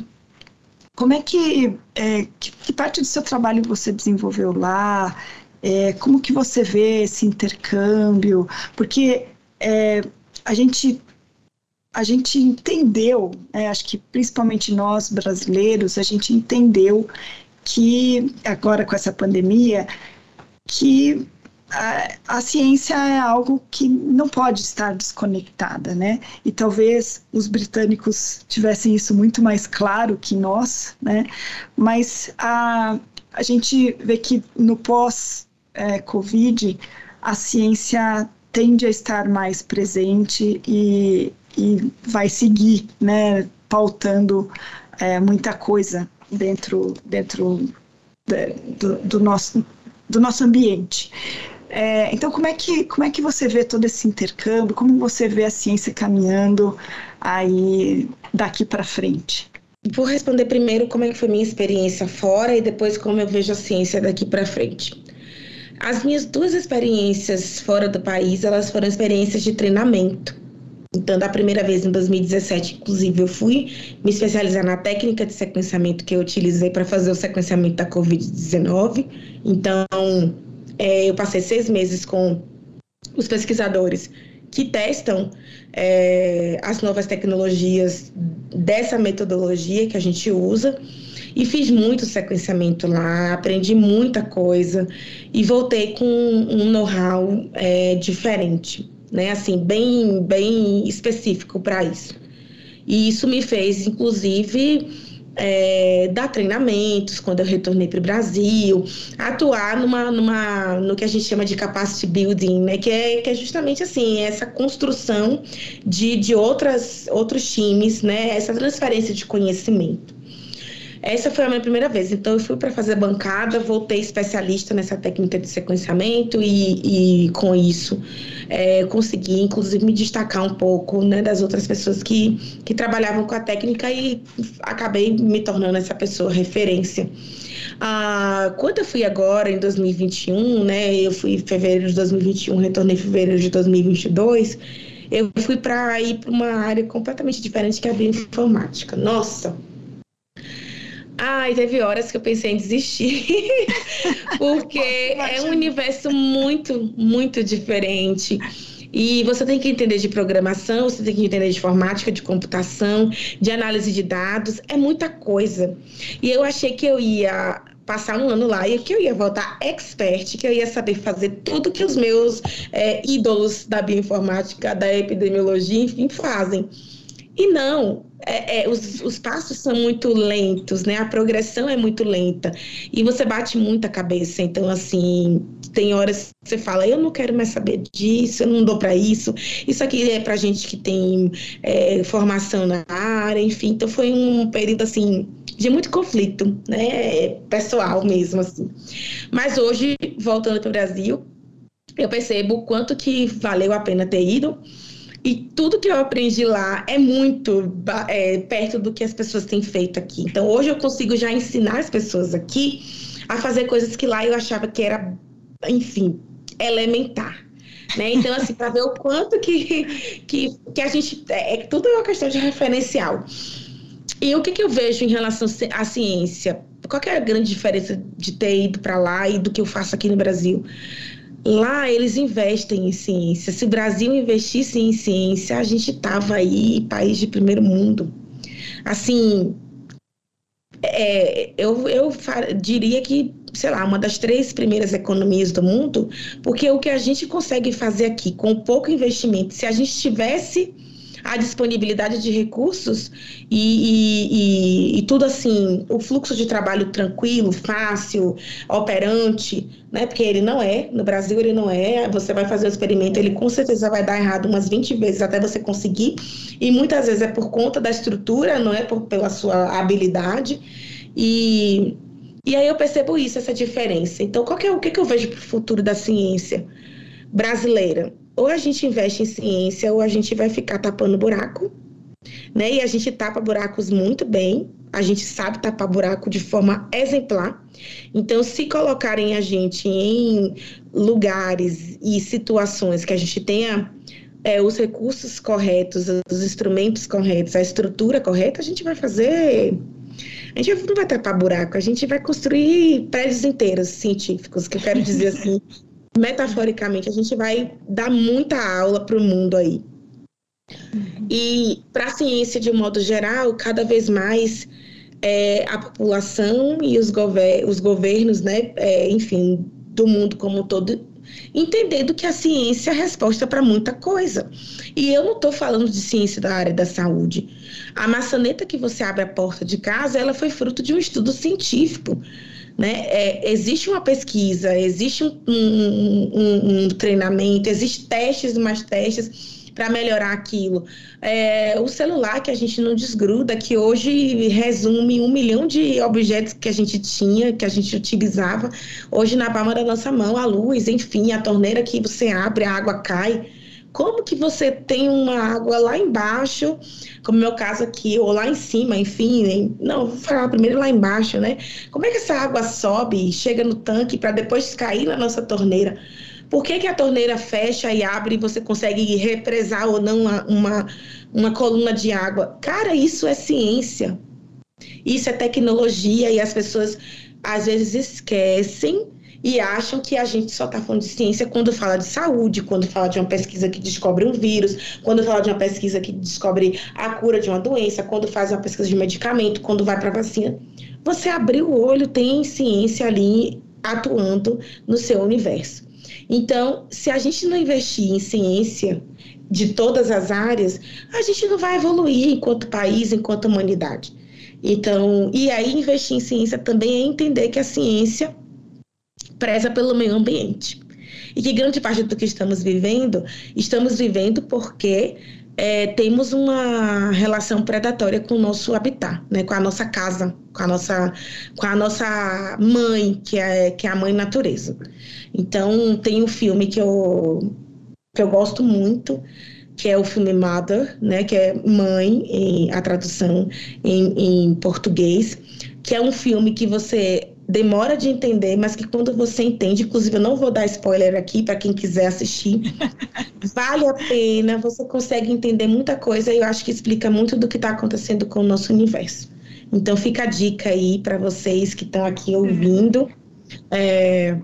como é que, é, que, que parte do seu trabalho você desenvolveu lá? É, como que você vê esse intercâmbio? Porque é, a gente a gente entendeu, é, acho que principalmente nós brasileiros, a gente entendeu que agora com essa pandemia que a, a, ciência é algo que não pode estar desconectada, né? E talvez os britânicos tivessem isso muito mais claro que nós, né? Mas a, a gente vê que no pós é, Covid, a ciência tende a estar mais presente e, e vai seguir, né, pautando é, muita coisa dentro, dentro de, do, do, nosso, do nosso ambiente. É, então, como é, que, como é que você vê todo esse intercâmbio? Como você vê a ciência caminhando aí daqui para frente? Vou responder primeiro como é que foi minha experiência fora e depois como eu vejo a ciência daqui para frente. As minhas duas experiências fora do país, elas foram experiências de treinamento. Então, da primeira vez em 2017, inclusive, eu fui me especializar na técnica de sequenciamento que eu utilizei para fazer o sequenciamento da Covid-19. Então, é, eu passei seis meses com os pesquisadores que testam é, as novas tecnologias dessa metodologia que a gente usa. E fiz muito sequenciamento lá, aprendi muita coisa e voltei com um know-how é, diferente, né? Assim, bem, bem específico para isso. E isso me fez, inclusive, é, dar treinamentos quando eu retornei para o Brasil, atuar numa, numa, no que a gente chama de capacity building, né? que, é, que é justamente assim, essa construção de, de outras, outros times, né? essa transferência de conhecimento. Essa foi a minha primeira vez. Então, eu fui para fazer bancada, voltei especialista nessa técnica de sequenciamento e, e com isso é, consegui, inclusive, me destacar um pouco né, das outras pessoas que, que trabalhavam com a técnica e acabei me tornando essa pessoa referência. Ah, quando eu fui agora, em 2021, né, eu fui em fevereiro de 2021, retornei em fevereiro de 2022, eu fui para ir para uma área completamente diferente que é a bioinformática. Nossa, Ai, teve horas que eu pensei em desistir, porque é um universo muito, muito diferente. E você tem que entender de programação, você tem que entender de informática, de computação, de análise de dados, é muita coisa. E eu achei que eu ia passar um ano lá e que eu ia voltar expert, que eu ia saber fazer tudo que os meus é, ídolos da bioinformática, da epidemiologia, enfim, fazem. E não, é, é, os, os, passos são muito lentos, né? A progressão é muito lenta. E você bate muita cabeça. Então, assim, tem horas que você fala, eu não quero mais saber disso, eu não dou para isso. Isso aqui é para gente que tem é, formação na área, enfim. Então, foi um período, assim, de muito conflito, né? Pessoal mesmo, assim. Mas hoje, voltando para o Brasil, eu percebo o quanto que valeu a pena ter ido e tudo que eu aprendi lá é muito é, perto do que as pessoas têm feito aqui. Então, hoje eu consigo já ensinar as pessoas aqui a fazer coisas que lá eu achava que era, enfim, elementar. Né? Então, assim, para ver o quanto que, que, que a gente. É, é tudo uma questão de referencial. E o que, que eu vejo em relação à ciência? Qual é a grande diferença de ter ido para lá e do que eu faço aqui no Brasil? Lá eles investem em ciência. Se o Brasil investisse em ciência, a gente tava aí país de primeiro mundo. Assim, é, eu, eu diria que, sei lá, uma das três primeiras economias do mundo, porque o que a gente consegue fazer aqui com pouco investimento, se a gente tivesse a disponibilidade de recursos e, e, e, tudo assim, o fluxo de trabalho tranquilo, fácil, operante, né? Porque ele não é, no Brasil ele não é, você vai fazer o experimento, ele com certeza vai dar errado umas 20 vezes até você conseguir, e muitas vezes é por conta da estrutura, não é por, pela sua habilidade. E, e aí eu percebo isso, essa diferença. Então, qual que é, o que, que eu vejo para o futuro da ciência brasileira? Ou a gente investe em ciência ou a gente vai ficar tapando buraco, né? E a gente tapa buracos muito bem, a gente sabe tapar buraco de forma exemplar. Então, se colocarem a gente em lugares e situações que a gente tenha é, os recursos corretos, os instrumentos corretos, a estrutura correta, a gente vai fazer. A gente não vai tapar buraco, a gente vai construir prédios inteiros científicos, que eu quero dizer assim, metaforicamente, a gente vai dar muita aula para o mundo aí. E para a ciência, de um modo geral, cada vez mais é, a população e os, gover os governos, né, é, enfim, do mundo como um todo, entendendo que a ciência é a resposta para muita coisa. E eu não estou falando de ciência da área da saúde. A maçaneta que você abre a porta de casa, ela foi fruto de um estudo científico. Né? É, existe uma pesquisa, existe um, um, um, um treinamento, existem testes e mais testes para melhorar aquilo. É, o celular que a gente não desgruda, que hoje resume um milhão de objetos que a gente tinha, que a gente utilizava, hoje na palma da nossa mão, a luz, enfim, a torneira que você abre, a água cai. Como que você tem uma água lá embaixo, como no meu caso aqui, ou lá em cima, enfim, não, vou falar primeiro lá embaixo, né? Como é que essa água sobe chega no tanque para depois cair na nossa torneira? Por que, que a torneira fecha e abre e você consegue represar ou não uma, uma, uma coluna de água? Cara, isso é ciência. Isso é tecnologia e as pessoas às vezes esquecem e acham que a gente só está falando de ciência quando fala de saúde, quando fala de uma pesquisa que descobre um vírus, quando fala de uma pesquisa que descobre a cura de uma doença, quando faz uma pesquisa de medicamento, quando vai para vacina. Você abriu o olho, tem ciência ali atuando no seu universo. Então, se a gente não investir em ciência de todas as áreas, a gente não vai evoluir enquanto país, enquanto humanidade. Então, e aí investir em ciência também é entender que a ciência preza pelo meio ambiente. E que grande parte do que estamos vivendo, estamos vivendo porque é, temos uma relação predatória com o nosso habitat, né, com a nossa casa, com a nossa, com a nossa mãe, que é, que é a mãe natureza. Então, tem um filme que eu, que eu gosto muito, que é o filme Mother, né, que é Mãe, em, a tradução em, em português, que é um filme que você demora de entender, mas que quando você entende, inclusive eu não vou dar spoiler aqui para quem quiser assistir, vale a pena, você consegue entender muita coisa e eu acho que explica muito do que está acontecendo com o nosso universo. Então fica a dica aí para vocês que estão aqui ouvindo. É,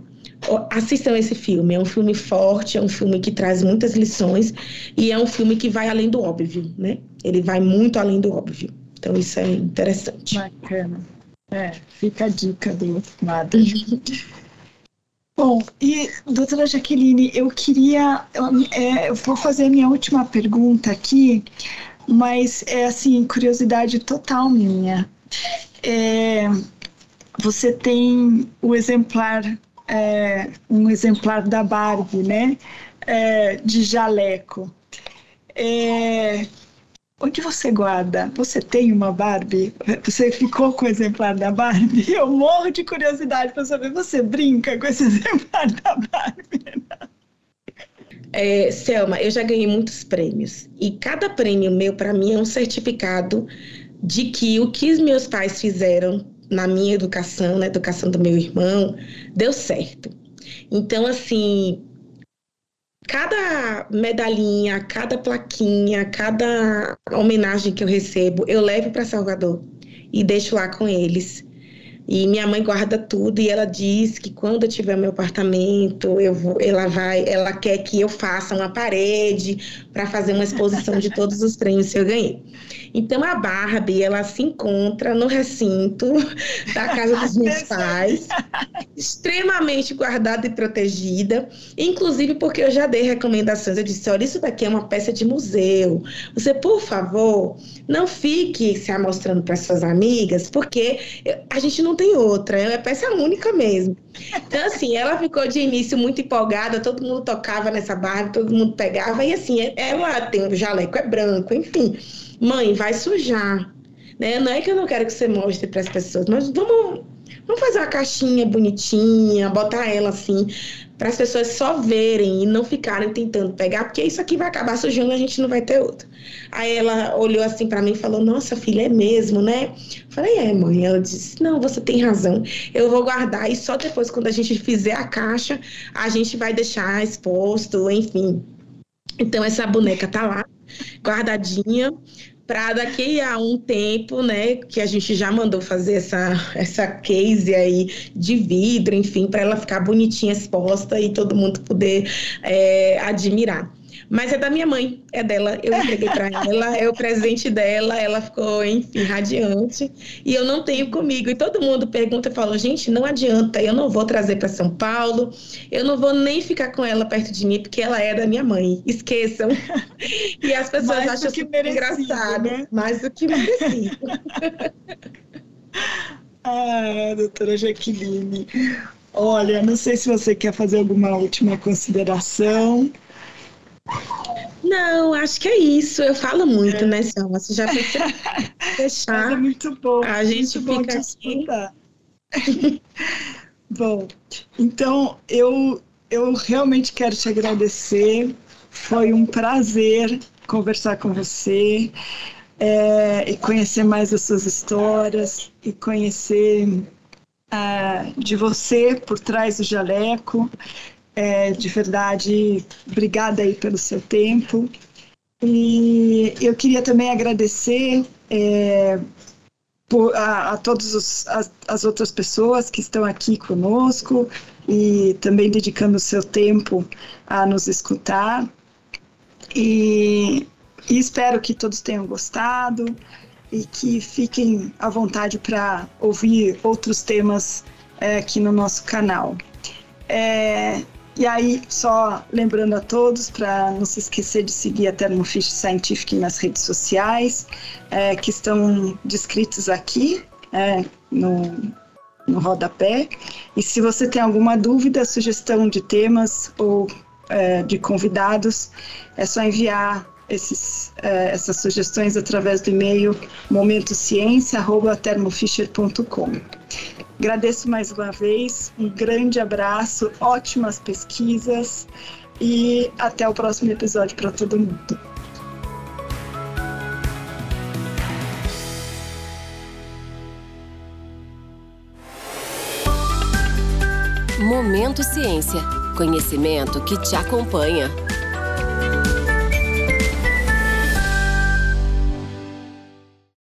assistam esse filme. É um filme forte, é um filme que traz muitas lições e é um filme que vai além do óbvio, né? Ele vai muito além do óbvio. Então isso é interessante. Bacana. É, fica a dica do Madre. Bom, e doutora Jaqueline, eu queria. É, eu vou fazer a minha última pergunta aqui, mas é assim, curiosidade total minha. É, você tem o exemplar, é, um exemplar da Barbie, né? É, de jaleco. É, Onde você guarda? Você tem uma Barbie? Você ficou com o exemplar da Barbie? Eu morro de curiosidade para saber. Você brinca com esse exemplar da Barbie? É, Selma, eu já ganhei muitos prêmios e cada prêmio meu para mim é um certificado de que o que os meus pais fizeram na minha educação, na educação do meu irmão, deu certo. Então, assim, cada medalhinha, cada plaquinha, cada homenagem que eu recebo, eu levo para Salvador e deixo lá com eles. E minha mãe guarda tudo e ela diz que quando eu tiver meu apartamento, eu vou, ela vai, ela quer que eu faça uma parede para fazer uma exposição de todos os prêmios que eu ganhei. Então a Barbie, ela se encontra no recinto da casa dos meus pais, extremamente guardada e protegida, inclusive porque eu já dei recomendações, eu disse, olha, isso daqui é uma peça de museu. Você, por favor, não fique se amostrando para suas amigas, porque a gente não tem outra, é peça única mesmo. Então, assim, ela ficou de início muito empolgada, todo mundo tocava nessa Barbie, todo mundo pegava, e assim, ela tem um jaleco, é branco, enfim mãe, vai sujar. Né? Não é que eu não quero que você mostre para as pessoas, mas vamos, vamos fazer uma caixinha bonitinha, botar ela assim, para as pessoas só verem e não ficarem tentando pegar, porque isso aqui vai acabar sujando e a gente não vai ter outro. Aí ela olhou assim para mim e falou: Nossa, filha, é mesmo, né? Falei: É, mãe. Ela disse: Não, você tem razão. Eu vou guardar e só depois, quando a gente fizer a caixa, a gente vai deixar exposto, enfim. Então, essa boneca tá lá guardadinha para daqui a um tempo, né, que a gente já mandou fazer essa, essa case aí de vidro, enfim, para ela ficar bonitinha exposta e todo mundo poder é, admirar. Mas é da minha mãe, é dela. Eu entreguei para ela, é o presente dela. Ela ficou, enfim, radiante. E eu não tenho comigo. E todo mundo pergunta e fala: gente, não adianta, eu não vou trazer para São Paulo, eu não vou nem ficar com ela perto de mim, porque ela é da minha mãe. Esqueçam. E as pessoas Mais acham que engraçado, né? mais do que merecido. ah, doutora Jaqueline. Olha, não sei se você quer fazer alguma última consideração. Não, acho que é isso. Eu falo muito, é. né, Selma? Você já precisa deixar. é muito bom. A gente fica aqui. bom, então eu, eu realmente quero te agradecer. Foi um prazer conversar com você é, e conhecer mais as suas histórias e conhecer uh, de você por trás do jaleco é, de verdade, obrigada aí pelo seu tempo. E eu queria também agradecer é, por, a, a todas as, as outras pessoas que estão aqui conosco e também dedicando o seu tempo a nos escutar. E, e espero que todos tenham gostado e que fiquem à vontade para ouvir outros temas é, aqui no nosso canal. É, e aí, só lembrando a todos para não se esquecer de seguir a Thermofish Scientific nas redes sociais, é, que estão descritos aqui é, no, no rodapé. E se você tem alguma dúvida, sugestão de temas ou é, de convidados, é só enviar esses, é, essas sugestões através do e-mail momentociência.termofisher.com. Agradeço mais uma vez, um grande abraço, ótimas pesquisas e até o próximo episódio para todo mundo. Momento Ciência. Conhecimento que te acompanha.